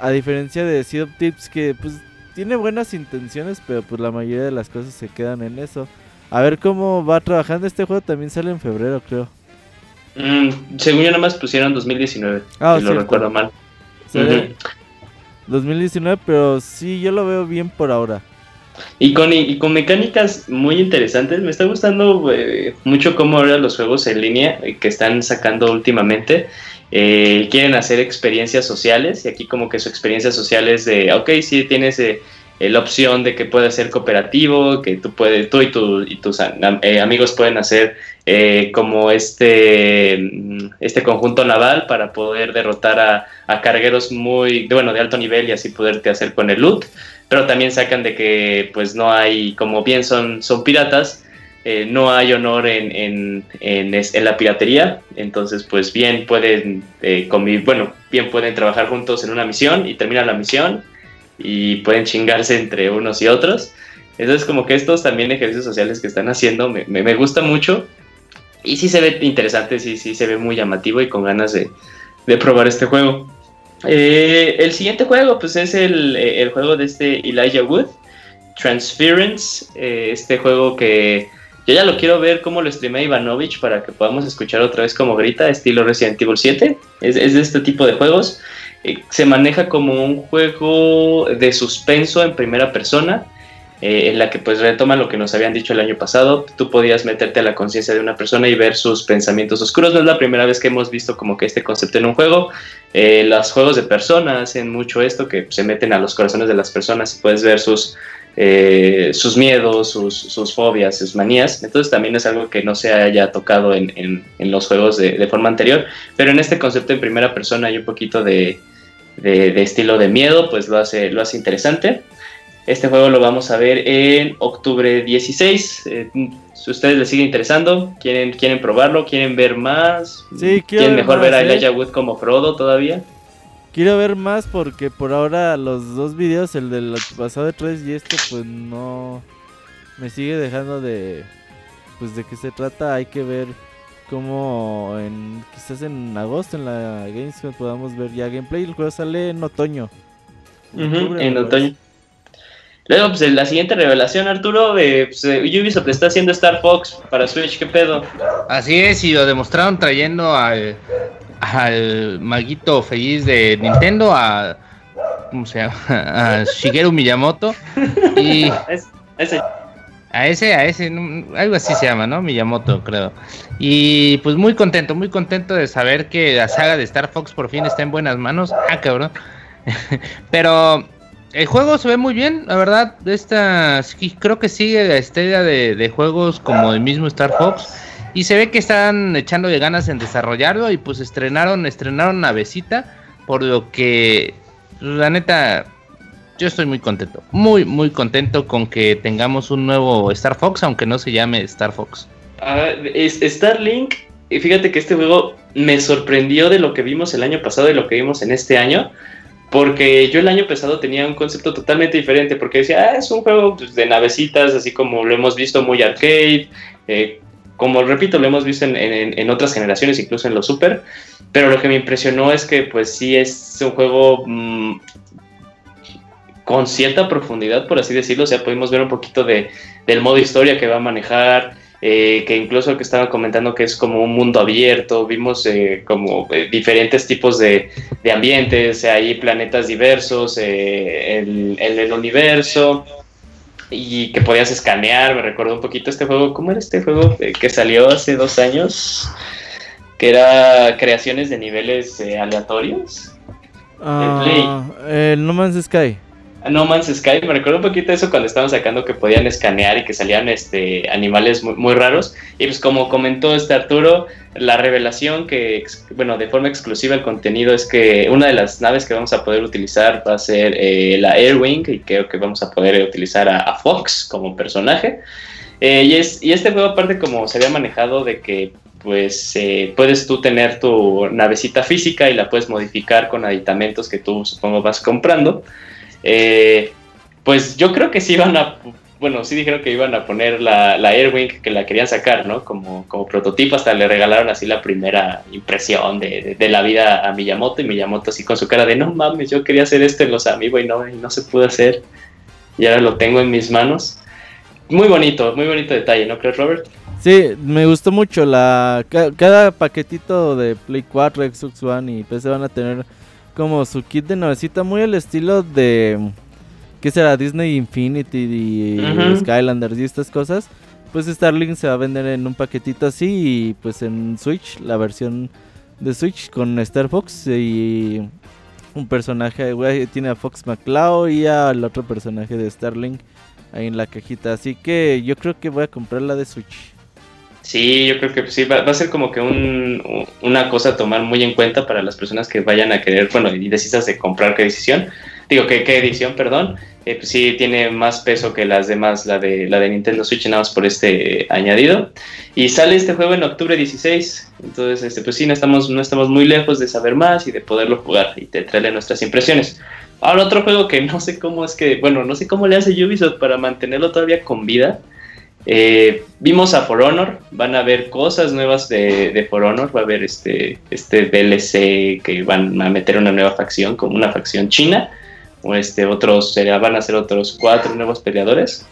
A diferencia de of Tips que pues tiene buenas intenciones, pero pues la mayoría de las cosas se quedan en eso. A ver cómo va trabajando este juego, también sale en febrero, creo. Mm, según yo, nada más pusieron 2019. Ah, si lo recuerdo mal. 2019, pero sí, yo lo veo bien por ahora. Y con, y con mecánicas muy interesantes. Me está gustando eh, mucho cómo ahora los juegos en línea eh, que están sacando últimamente eh, quieren hacer experiencias sociales y aquí como que su experiencia social es de, ok, sí tienes eh, la opción de que puede ser cooperativo, que tú, puedes, tú y, tu, y tus amigos pueden hacer como este, mm, este conjunto naval para poder derrotar a, a, cargueros muy, bueno, de alto nivel y así poderte hacer con el loot, pero también sacan de que pues no hay, como bien son, son piratas, eh, no hay honor en, la piratería, entonces pues bien pueden eh, bueno, bien pueden trabajar juntos en una misión y termina la misión y pueden chingarse entre unos y otros. Entonces como que estos también ejercicios sociales que están haciendo me, me, gusta mucho y sí se ve interesante, sí, sí se ve muy llamativo y con ganas de, probar este juego. Eh, el siguiente juego pues es el, el, juego de este Elijah Wood, Transference, este juego que yo ya lo quiero ver cómo lo streamea Ivanovich para que podamos escuchar otra vez como grita, estilo Resident Evil 7. Es, de este tipo de juegos. Eh, se maneja como un juego de suspenso en primera persona, eh, en la que pues retoma lo que nos habían dicho el año pasado. Tú podías meterte a la conciencia de una persona y ver sus pensamientos oscuros. No es la primera vez que hemos visto como que este concepto en un juego. Eh, los juegos de persona hacen mucho esto, que se meten a los corazones de las personas y puedes ver sus sus miedos, sus, fobias, sus manías. Entonces también es algo que no se haya tocado en, los juegos de, forma anterior. Pero en este concepto en primera persona hay un poquito de, estilo de miedo, pues lo hace, lo hace interesante. Este juego lo vamos a ver en octubre 16. Eh, si ustedes les sigue interesando, quieren, quieren probarlo, quieren ver más, quieren mejor ver a Elijah Wood como Frodo todavía. Quiero ver más porque por ahora los dos videos, el del pasado de 3 y este, pues no me sigue dejando de pues de qué se trata. Hay que ver cómo en quizás en agosto en la Gamescom podamos ver ya gameplay. El juego sale en otoño. en otoño. Luego, pues la siguiente revelación, Arturo, eh, pues, eh, Ubisoft está haciendo Star Fox para Switch, ¿qué pedo? Así es, y lo demostraron trayendo al al maguito feliz de Nintendo, a. ¿Cómo se llama? A Shigeru Miyamoto. Y. Ese. A ese, a ese, algo así se llama, ¿no? Miyamoto, creo. Y pues muy contento, muy contento de saber que la saga de Star Fox por fin está en buenas manos. Ah, cabrón. Pero el juego se ve muy bien, la verdad. Esta, creo que sigue la estrella de, de juegos como el mismo Star Fox. Y se ve que están echando de ganas en desarrollarlo y pues estrenaron, estrenaron Navecita, por lo que la neta yo estoy muy contento, muy muy contento con que tengamos un nuevo Star Fox, aunque no se llame Star Fox. Starlink, fíjate que este juego me sorprendió de lo que vimos el año pasado y lo que vimos en este año. Porque yo el año pasado tenía un concepto totalmente diferente, porque decía, ah, es un juego pues, de navecitas, así como lo hemos visto muy arcade, eh, como repito, lo hemos visto en, otras generaciones, incluso en los Super, pero lo que me impresionó es que pues sí es un juego mm, con cierta profundidad, por así decirlo, o sea, pudimos ver un poquito de, del modo historia que va a manejar, eh, que incluso que estaba comentando que es como un mundo abierto, vimos eh, como eh, diferentes tipos de, ambientes, hay planetas diversos, en el universo, y que podías escanear, me recuerdo un poquito este juego, ¿cómo era este juego que salió hace dos años? Que era creaciones de niveles aleatorios. Ah, el No Man's Sky. No Man's Sky, me recuerdo un poquito eso cuando estaban sacando que podían escanear y que salían este animales muy, muy, raros. Y pues como comentó este Arturo, la revelación que, bueno, de forma exclusiva el contenido es que una de las naves que vamos a poder utilizar va a ser eh, la Airwing y creo que vamos a poder utilizar a, Fox como personaje. Eh, y, es, y este juego aparte como se había manejado de que pues eh, puedes tú tener tu navecita física y la puedes modificar con aditamentos que tú supongo vas comprando. Eh, pues yo creo que sí iban a, bueno, sí dijeron que iban a poner la, la Airwing que la querían sacar, ¿no? Como, como prototipo, hasta le regalaron así la primera impresión de, de, la vida a Miyamoto y Miyamoto así con su cara de no mames, yo quería hacer esto en los Amiibo y no, y no se pudo hacer y ahora lo tengo en mis manos. Muy bonito, muy bonito detalle, ¿no crees, Robert? Sí, me gustó mucho la cada paquetito de Play 4, Xbox One y PC van a tener como su kit de navecita muy al estilo de ¿qué será? Disney Infinity y Skylanders y estas cosas. Pues Starlink se va a vender en un paquetito así y pues en Switch, la versión de Switch con Star Fox y un personaje, tiene a Fox McCloud y al otro personaje de Starlink ahí en la cajita. Así que yo creo que voy a comprar la de Switch. Sí, yo creo que sí, va, a ser como que un, una cosa a tomar muy en cuenta para las personas que vayan a querer, bueno, y decisas de comprar qué edición. Digo, que qué edición, perdón. Eh, pues sí, tiene más peso que las demás, la de, la de Nintendo Switch, nada más por este añadido. Y sale este juego en octubre 16. Entonces, este, pues sí, no estamos, no estamos muy lejos de saber más y de poderlo jugar y de traerle nuestras impresiones. Ahora, otro juego que no sé cómo es que, bueno, no sé cómo le hace Ubisoft para mantenerlo todavía con vida eh, vimos a For Honor, van a haber cosas nuevas de, de, For Honor, va a haber este, este DLC que van a meter una nueva facción, como una facción china, o este, otros, van a ser otros cuatro nuevos peleadores.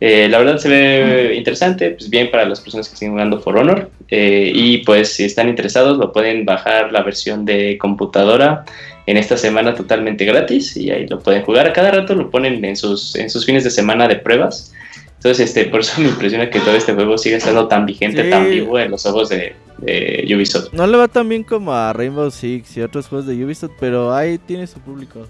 Eh, la verdad se ve interesante, pues bien para las personas que siguen jugando For Honor. Eh, y pues si están interesados, lo pueden bajar la versión de computadora en esta semana totalmente gratis y ahí lo pueden jugar. A cada rato lo ponen en sus, en sus fines de semana de pruebas. Entonces, este, por eso me impresiona que todo este juego siga estando tan vigente, tan vivo en los ojos de, Ubisoft. No le va tan bien como a Rainbow Six y otros juegos de Ubisoft, pero ahí tiene su público.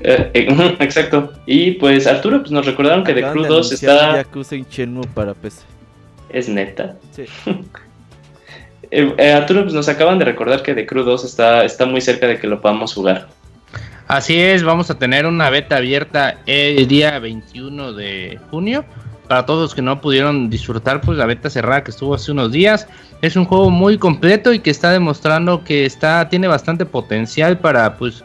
Eh, eh, exacto. Y pues Arturo, pues nos recordaron que The Crew 2 está... Yakuza para PC. Es neta. Sí. Eh, Arturo, pues nos acaban de recordar que The Crew 2 está, está muy cerca de que lo podamos jugar. Así es, vamos a tener una beta abierta el día 21 de junio. Para todos los que no pudieron disfrutar, pues la beta cerrada que estuvo hace unos días. Es un juego muy completo y que está demostrando que está, tiene bastante potencial para, pues,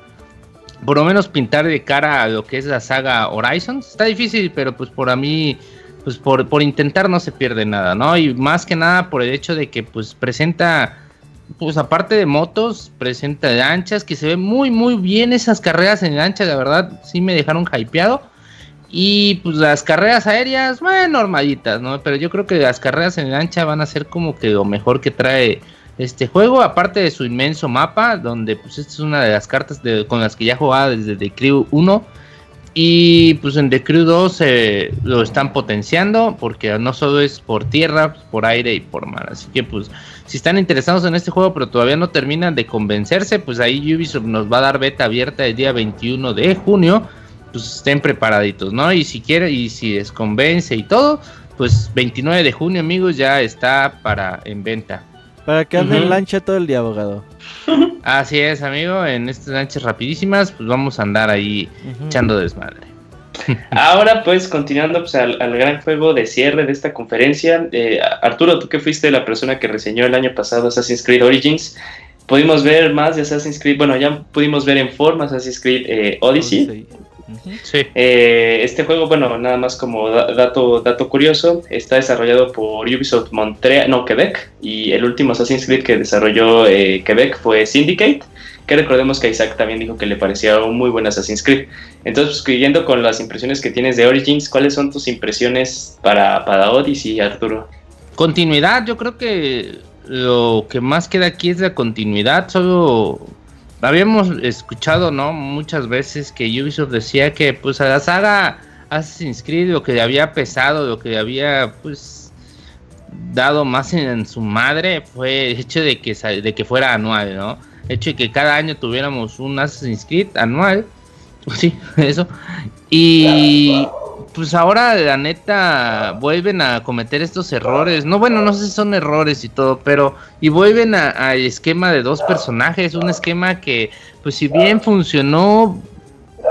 por lo menos pintar de cara a lo que es la saga Horizon. Está difícil, pero pues por a mí, pues por, por intentar no se pierde nada, ¿no? Y más que nada por el hecho de que, pues, presenta pues aparte de motos, presenta lanchas, que se ve muy muy bien esas carreras en lancha, la verdad sí me dejaron hypeado. Y pues las carreras aéreas, bueno, normalitas, ¿no? Pero yo creo que las carreras en lancha van a ser como que lo mejor que trae este juego, aparte de su inmenso mapa, donde pues esta es una de las cartas con las que ya jugaba desde The Crew 1. Y pues en The Crew 2 eh, lo están potenciando, porque no solo es por tierra, por aire y por mar. Así que pues si están interesados en este juego pero todavía no terminan de convencerse, pues ahí Ubisoft nos va a dar beta abierta el día 21 de junio. Pues estén preparaditos, ¿no? Y si quiere, y si les convence y todo, pues 29 de junio, amigos, ya está para en venta. Para que anden en lancha todo el día, abogado. Así es, amigo, en estas lanchas rapidísimas, pues vamos a andar ahí echando desmadre. Ahora, pues, continuando pues, al, gran juego de cierre de esta conferencia, eh, Arturo, tú que fuiste la persona que reseñó el año pasado Assassin's Creed Origins, pudimos ver más de Assassin's Creed, bueno, ya pudimos ver en forma Assassin's Creed eh, Odyssey. Eh, este juego, bueno, nada más como dato, dato curioso, está desarrollado por Ubisoft Montreal, no, Quebec, y el último Assassin's Creed que desarrolló Quebec fue Syndicate que recordemos que Isaac también dijo que le parecía un muy buen Assassin's Creed. Entonces, pues, con las impresiones que tienes de Origins, ¿cuáles son tus impresiones para, para Odyssey, Arturo? Continuidad, yo creo que lo que más queda aquí es la continuidad, solo habíamos escuchado, ¿no? Muchas veces que Ubisoft decía que pues a la saga Assassin's Creed lo que le había pesado, lo que le había pues dado más en, su madre fue el hecho de que, de que fuera anual, ¿no? Hecho de que cada año tuviéramos un Assassin's Creed anual, sí, eso, y pues ahora la neta vuelven a cometer estos errores. No, bueno, no sé si son errores y todo, pero y vuelven al esquema de dos personajes, un esquema que pues si bien funcionó,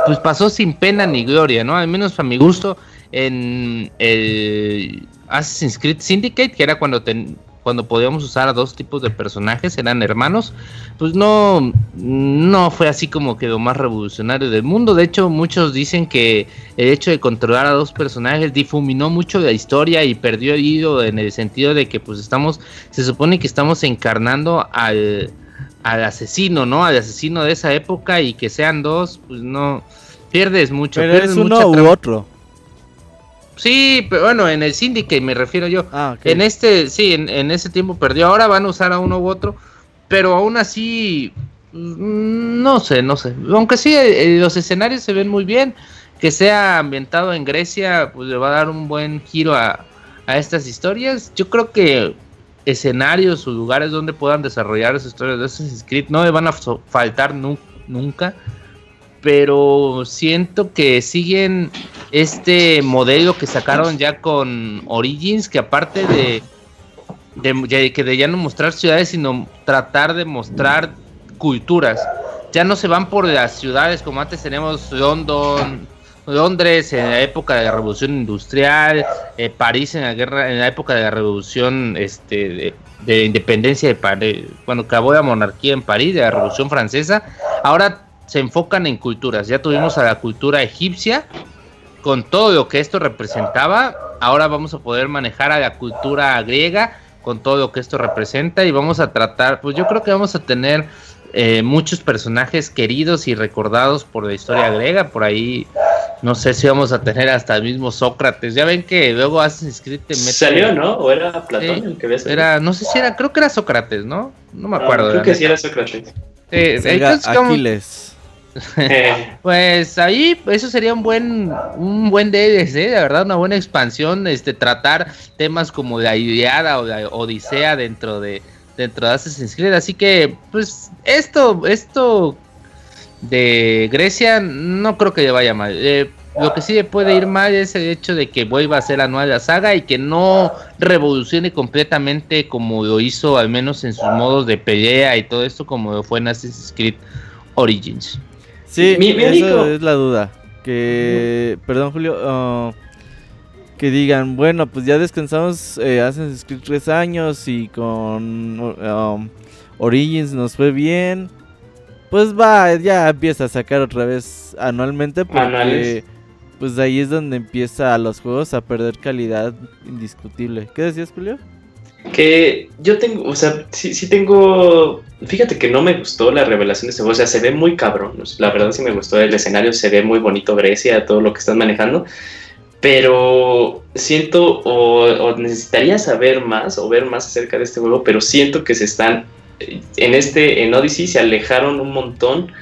pues pasó sin pena ni gloria, ¿no? Al menos para mi gusto en el Assassin's Creed Syndicate, que era cuando ten, cuando podíamos usar a dos tipos de personajes, eran hermanos, pues no, no fue así como que lo más revolucionario del mundo. De hecho, muchos dicen que el hecho de controlar a dos personajes difuminó mucho la historia y perdió el hilo en el sentido de que pues estamos, se supone que estamos encarnando al, al asesino, ¿no? Al asesino de esa época y que sean dos, pues no, pierdes mucho. Pero es uno u otro. Sí, pero bueno, en el Syndicate me refiero yo. Ah, en este, sí, en, ese tiempo perdió. Ahora van a usar a uno u otro. Pero aún así, mm, no sé, no sé. Aunque sí, eh, los escenarios se ven muy bien. Que sea ambientado en Grecia, pues le va a dar un buen giro a, a estas historias. Yo creo que escenarios o lugares donde puedan desarrollar esas historias de Assassin's Creed no le van a faltar nunca pero siento que siguen este modelo que sacaron ya con Origins, que aparte de, que de ya no mostrar ciudades, sino tratar de mostrar culturas. Ya no se van por las ciudades como antes tenemos London, Londres en la época de la revolución industrial, eh, París en la guerra, en la época de la revolución este, de, de independencia de París, cuando acabó la monarquía en París, de la revolución francesa. Ahora se enfocan en culturas. Ya tuvimos a la cultura egipcia con todo lo que esto representaba. Ahora vamos a poder manejar a la cultura griega con todo lo que esto representa y vamos a tratar, pues yo creo que vamos a tener eh, muchos personajes queridos y recordados por la historia griega. Por ahí, no sé si vamos a tener hasta el mismo Sócrates. Ya ven que luego haces escrito Salió, ¿no? ¿O era Platón el que ves? Era, no sé si era, creo que era Sócrates, ¿no? No me acuerdo. creo que sí era Sócrates. Eh, Aquiles. pues ahí eso sería un buen un buen DLC, la verdad, una buena expansión, este tratar temas como la Iliada o la Odisea dentro de dentro de Assassin's Creed, así que pues esto esto de Grecia no creo que le vaya mal. Eh, lo que sí le puede ir mal es el hecho de que vuelva a ser anual la saga y que no revolucione completamente como lo hizo al menos en sus modos de pelea y todo esto como lo fue en Assassin's Creed Origins. Sí, eso es la duda. Que, perdón Julio, uh, que digan, bueno, pues ya descansamos eh, hace tres años y con um, Origins nos fue bien. Pues va, ya empieza a sacar otra vez anualmente porque pues ahí es donde empieza los juegos a perder calidad indiscutible. ¿Qué decías, Julio? Que yo tengo, o sea, sí, sí tengo. Fíjate que no me gustó la revelación de este juego. O sea, se ve muy cabrón. La verdad sí me gustó el escenario, se ve muy bonito Grecia, todo lo que están manejando. Pero siento, o, necesitaría saber más, o ver más acerca de este juego, pero siento que se están. En este, en Odyssey se alejaron un montón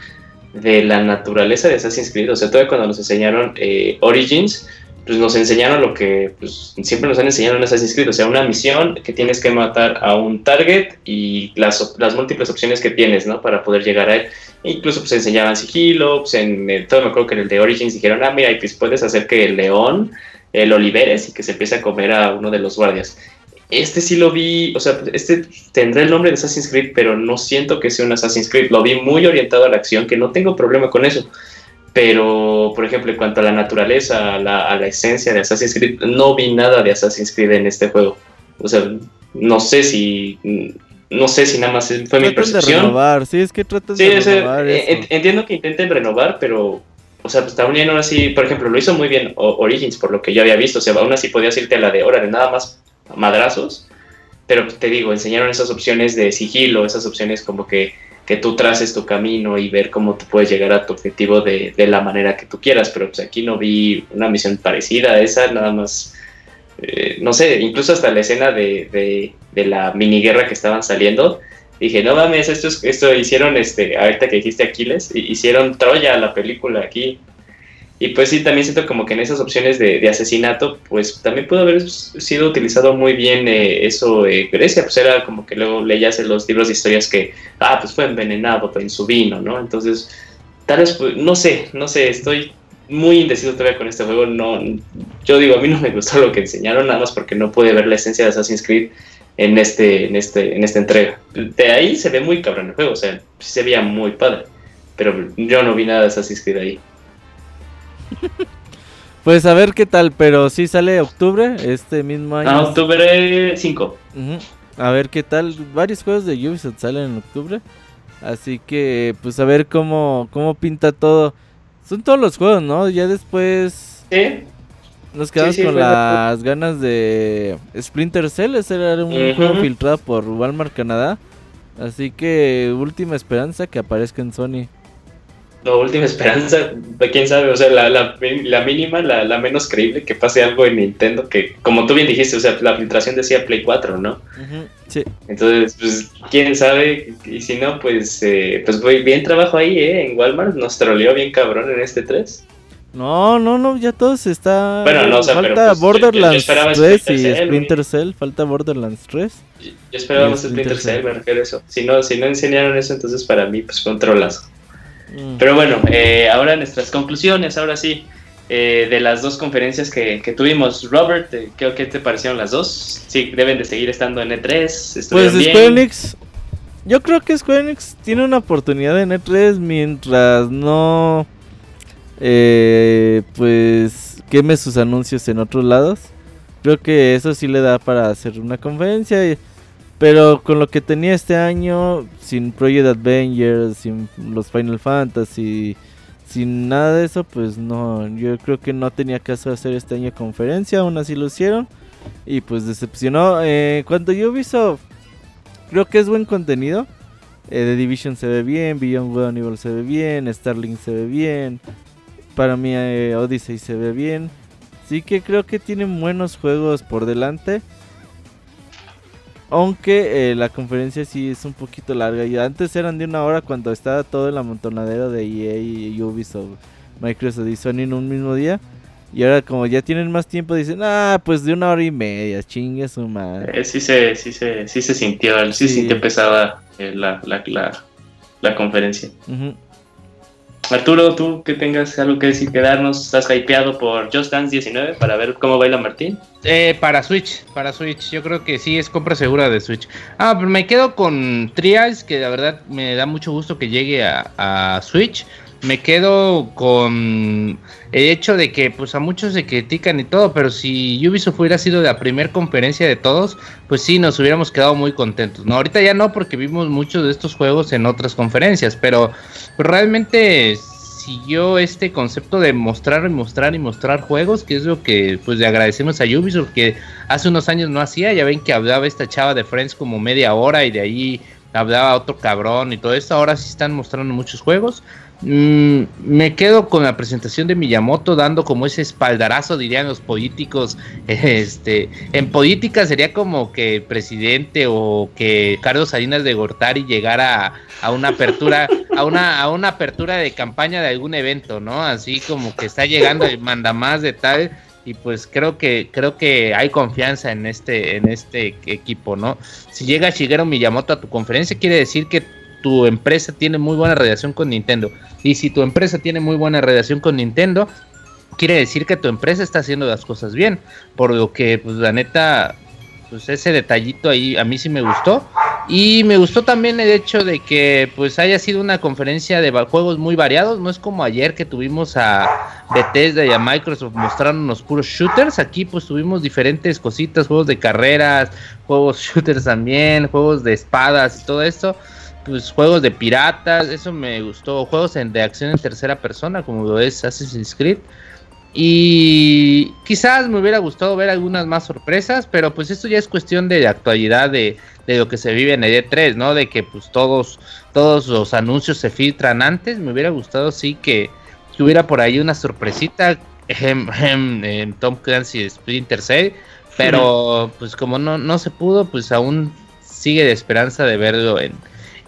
de la naturaleza de Assassin's Creed. O sea, todavía cuando nos enseñaron eh, Origins pues nos enseñaron lo que pues, siempre nos han enseñado en Assassin's Creed, o sea, una misión que tienes que matar a un target y las, las múltiples opciones que tienes, ¿no? Para poder llegar a él. incluso pues enseñaban sigilo, pues en todo me acuerdo que en el de Origins dijeron, ah, mira, pues puedes hacer que el león eh, lo liberes y que se empiece a comer a uno de los guardias. Este sí lo vi, o sea, este tendrá el nombre de Assassin's Creed, pero no siento que sea un Assassin's Creed. Lo vi muy orientado a la acción, que no tengo problema con eso pero, por ejemplo, en cuanto a la naturaleza, a la, esencia de Assassin's Creed, no vi nada de Assassin's Creed en este juego. O sea, no sé si no sé si nada más fue mi percepción. De renovar, sí, es que tratan de renovar. Eh, entiendo que intenten renovar, pero, o sea, pues está uniendo así, por ejemplo, lo hizo muy bien Origins, por lo que yo había visto. O sea, aún así podías irte a la de hora de nada más madrazos, pero te digo, enseñaron esas opciones de sigilo, esas opciones como que que tú traces tu camino y ver cómo tú puedes llegar a tu objetivo de, la manera que tú quieras, pero pues aquí no vi una misión parecida a esa, nada más, eh, no sé, incluso hasta la escena de, de, la mini guerra que estaban saliendo, dije, no mames, esto, esto hicieron, este, ahorita que dijiste Aquiles, hicieron Troya la película aquí, Y pues sí, también siento como que en esas opciones de, asesinato, pues también pudo haber sido utilizado muy bien eh, eso eh, Grecia, pues era como que luego leías en los libros de historias que, ah, pues fue envenenado en su vino, ¿no? Entonces, tal vez, pues, no sé, no sé, estoy muy indeciso todavía con este juego, no, yo digo, a mí no me gustó lo que enseñaron, nada más porque no pude ver la esencia de Assassin's Creed en, este, en, este, en esta entrega. De ahí se ve muy cabrón el juego, o sea, se veía muy padre, pero yo no vi nada de Assassin's Creed ahí. Pues a ver qué tal, pero sí sale octubre, este mismo año. Ah, octubre 5. A ver qué tal, varios juegos de Ubisoft salen en octubre. Así que pues a ver cómo, cómo pinta todo. Son todos los juegos, ¿no? Ya después... Nos quedamos con las ganas de Splinter Cell. Ese era un juego filtrado por Walmart Canadá. Así que última esperanza que aparezca en Sony la última esperanza, quién sabe, o sea, la, la, mínima, la, menos creíble que pase algo en Nintendo, que como tú bien dijiste, o sea, la filtración decía Play 4, ¿no? sí. Entonces, pues, quién sabe, y si no, pues, eh, pues bien trabajo ahí, ¿eh? En Walmart nos troleó bien cabrón en este 3. No, no, no, ya todos está. Bueno, no, o sea, falta pues, Borderlands 3 y Splinter Cell, falta Borderlands 3. Yo, esperaba más Splinter Cell, me refiero a eso. Si no, si no enseñaron eso, entonces para mí, pues fue un trolazo. Mm. Pero bueno, eh, ahora nuestras conclusiones, ahora sí, eh, de las dos conferencias que, tuvimos. Robert, eh, ¿qué, te parecieron las dos? Sí, deben de seguir estando en E3. Pues Square Enix, yo creo que Square Enix tiene una oportunidad en E3 mientras no, pues, queme sus anuncios en otros lados. Creo que eso sí le da para hacer una conferencia. Y, pero con lo que tenía este año, sin Project Avengers, sin los Final Fantasy, sin nada de eso, pues no, yo creo que no tenía caso hacer este año conferencia, aún así lo hicieron. Y pues decepcionó. Eh, cuando yo eso, creo que es buen contenido. Eh, The Division se ve bien, Beyond Good Evil se ve bien, Starlink se ve bien. Para mí eh, Odyssey se ve bien. Sí que creo que tienen buenos juegos por delante. Aunque eh, la conferencia sí es un poquito larga. Y antes eran de una hora cuando estaba todo el amontonadero de EA y Ubisoft, Microsoft y Sony en un mismo día. Y ahora como ya tienen más tiempo dicen, ah, pues de una hora y media, chingue su madre. Eh, sí, se, sí, se, sí se sintió, sí, sí. sintió pesada eh, la, la, la, conferencia. Arturo, tú que tengas algo que decir, que darnos, estás hypeado por Just Dance 19 para ver cómo baila Martín. Eh, para Switch, para Switch, yo creo que sí es compra segura de Switch. Ah, pero me quedo con Trials, que la verdad me da mucho gusto que llegue a, Switch. Me quedo con el hecho de que pues a muchos se critican y todo, pero si Ubisoft hubiera sido la primera conferencia de todos, pues sí, nos hubiéramos quedado muy contentos. No, ahorita ya no, porque vimos muchos de estos juegos en otras conferencias, pero pues, realmente siguió este concepto de mostrar y mostrar y mostrar juegos, que es lo que pues le agradecemos a Ubisoft, que hace unos años no hacía, ya ven que hablaba esta chava de Friends como media hora y de ahí hablaba otro cabrón y todo esto, ahora sí están mostrando muchos juegos. Mm, me quedo con la presentación de Miyamoto dando como ese espaldarazo, dirían los políticos. Este, en política sería como que el presidente o que Carlos Salinas de Gortari llegara a, una apertura, a una, a una apertura de campaña de algún evento, ¿no? Así como que está llegando el más de tal y pues creo que creo que hay confianza en este en este equipo, ¿no? Si llega Shigeru Miyamoto a tu conferencia quiere decir que tu empresa tiene muy buena relación con Nintendo. Y si tu empresa tiene muy buena relación con Nintendo, quiere decir que tu empresa está haciendo las cosas bien. Por lo que, pues la neta, pues ese detallito ahí a mí sí me gustó. Y me gustó también el hecho de que pues haya sido una conferencia de juegos muy variados. No es como ayer que tuvimos a Bethesda y a Microsoft mostrándonos puros shooters. Aquí pues tuvimos diferentes cositas, juegos de carreras, juegos shooters también, juegos de espadas y todo esto pues juegos de piratas, eso me gustó, juegos de acción en tercera persona como es Assassin's Creed. Y quizás me hubiera gustado ver algunas más sorpresas, pero pues esto ya es cuestión de actualidad de, lo que se vive en el E3, ¿no? De que pues todos, todos los anuncios se filtran antes. Me hubiera gustado sí que, hubiera por ahí una sorpresita en, Tom Clancy Splinter Cell, pero pues como no, no se pudo, pues aún sigue de esperanza de verlo en,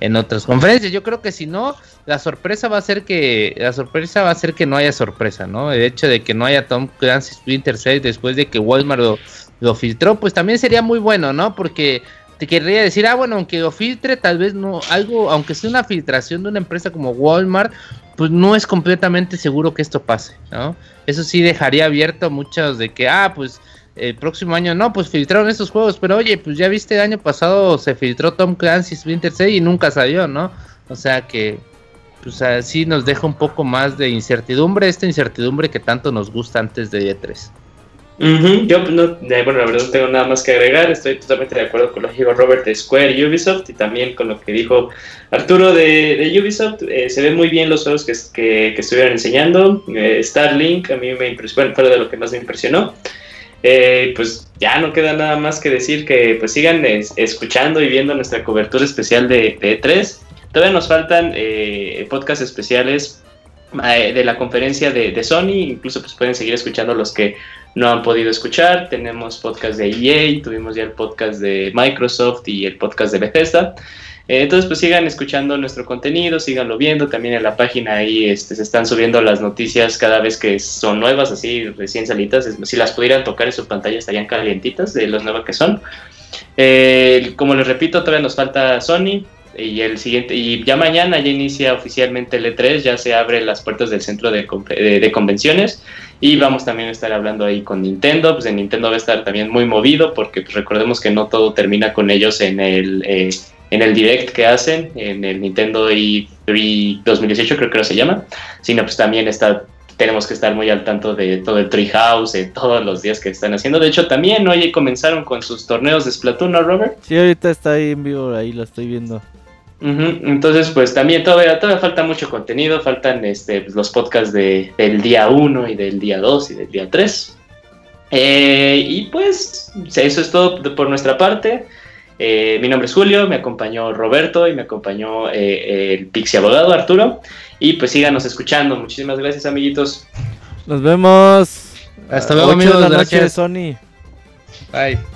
en otras conferencias. Yo creo que si no, la sorpresa va a ser que la sorpresa va a ser que no haya sorpresa, ¿no? El hecho de que no haya Tom Clancy's Splinter Cell después de que Walmart lo, lo filtró, pues también sería muy bueno, ¿no? Porque te querría decir, ah, bueno, aunque lo filtre, tal vez no, algo, aunque sea una filtración de una empresa como Walmart, pues no es completamente seguro que esto pase, ¿no? Eso sí dejaría abierto muchos de que, ah, pues el próximo año no, pues filtraron estos juegos, pero oye, pues ya viste el año pasado se filtró Tom Clancy's Splinter Cell y nunca salió, ¿no? O sea que, pues así nos deja un poco más de incertidumbre, esta incertidumbre que tanto nos gusta antes de E3. Yo, no, bueno, la verdad no tengo nada más que agregar. Estoy totalmente de acuerdo con lo que dijo Robert de Square y Ubisoft y también con lo que dijo Arturo de, Ubisoft. Eh, se ven muy bien los juegos que, estuvieron enseñando. Eh, Starlink a mí me impresionó, fue de lo que más me impresionó. Eh, pues ya no queda nada más que decir que pues sigan escuchando y viendo nuestra cobertura especial de, de E3. Todavía nos faltan podcasts especiales de la conferencia de, de, Sony, incluso pues pueden seguir escuchando los que no han podido escuchar. Tenemos podcast de EA, tuvimos ya el podcast de Microsoft y el podcast de Bethesda. Eh, entonces, pues sigan escuchando nuestro contenido, síganlo viendo. También en la página ahí este, se están subiendo las noticias cada vez que son nuevas, así recién salidas. Si las pudieran tocar en su pantalla, estarían calientitas de las nuevas que son. Eh, como les repito, todavía nos falta Sony y el siguiente y ya mañana ya inicia oficialmente el E3, ya se abren las puertas del centro de, de, convenciones y vamos también a estar hablando ahí con Nintendo, pues en Nintendo va a estar también muy movido porque pues, recordemos que no todo termina con ellos en el eh, en el direct que hacen en el Nintendo E3 2018 creo que se llama, sino pues también está tenemos que estar muy al tanto de todo el Treehouse, de todos los días que están haciendo. De hecho, también hoy comenzaron con sus torneos de Splatoon, ¿no, Robert? Sí, ahorita está ahí en vivo, ahí lo estoy viendo. Entonces, pues también todavía, todavía falta mucho contenido, faltan este, pues, los podcasts de, del día 1 y del día 2 y del día 3. Eh, y pues eso es todo por nuestra parte. Eh, mi nombre es Julio, me acompañó Roberto y me acompañó eh, el Pixie Abogado Arturo. Y pues síganos escuchando. Muchísimas gracias, amiguitos. Nos vemos. Hasta luego, amigos. Gracias. Sony. Bye.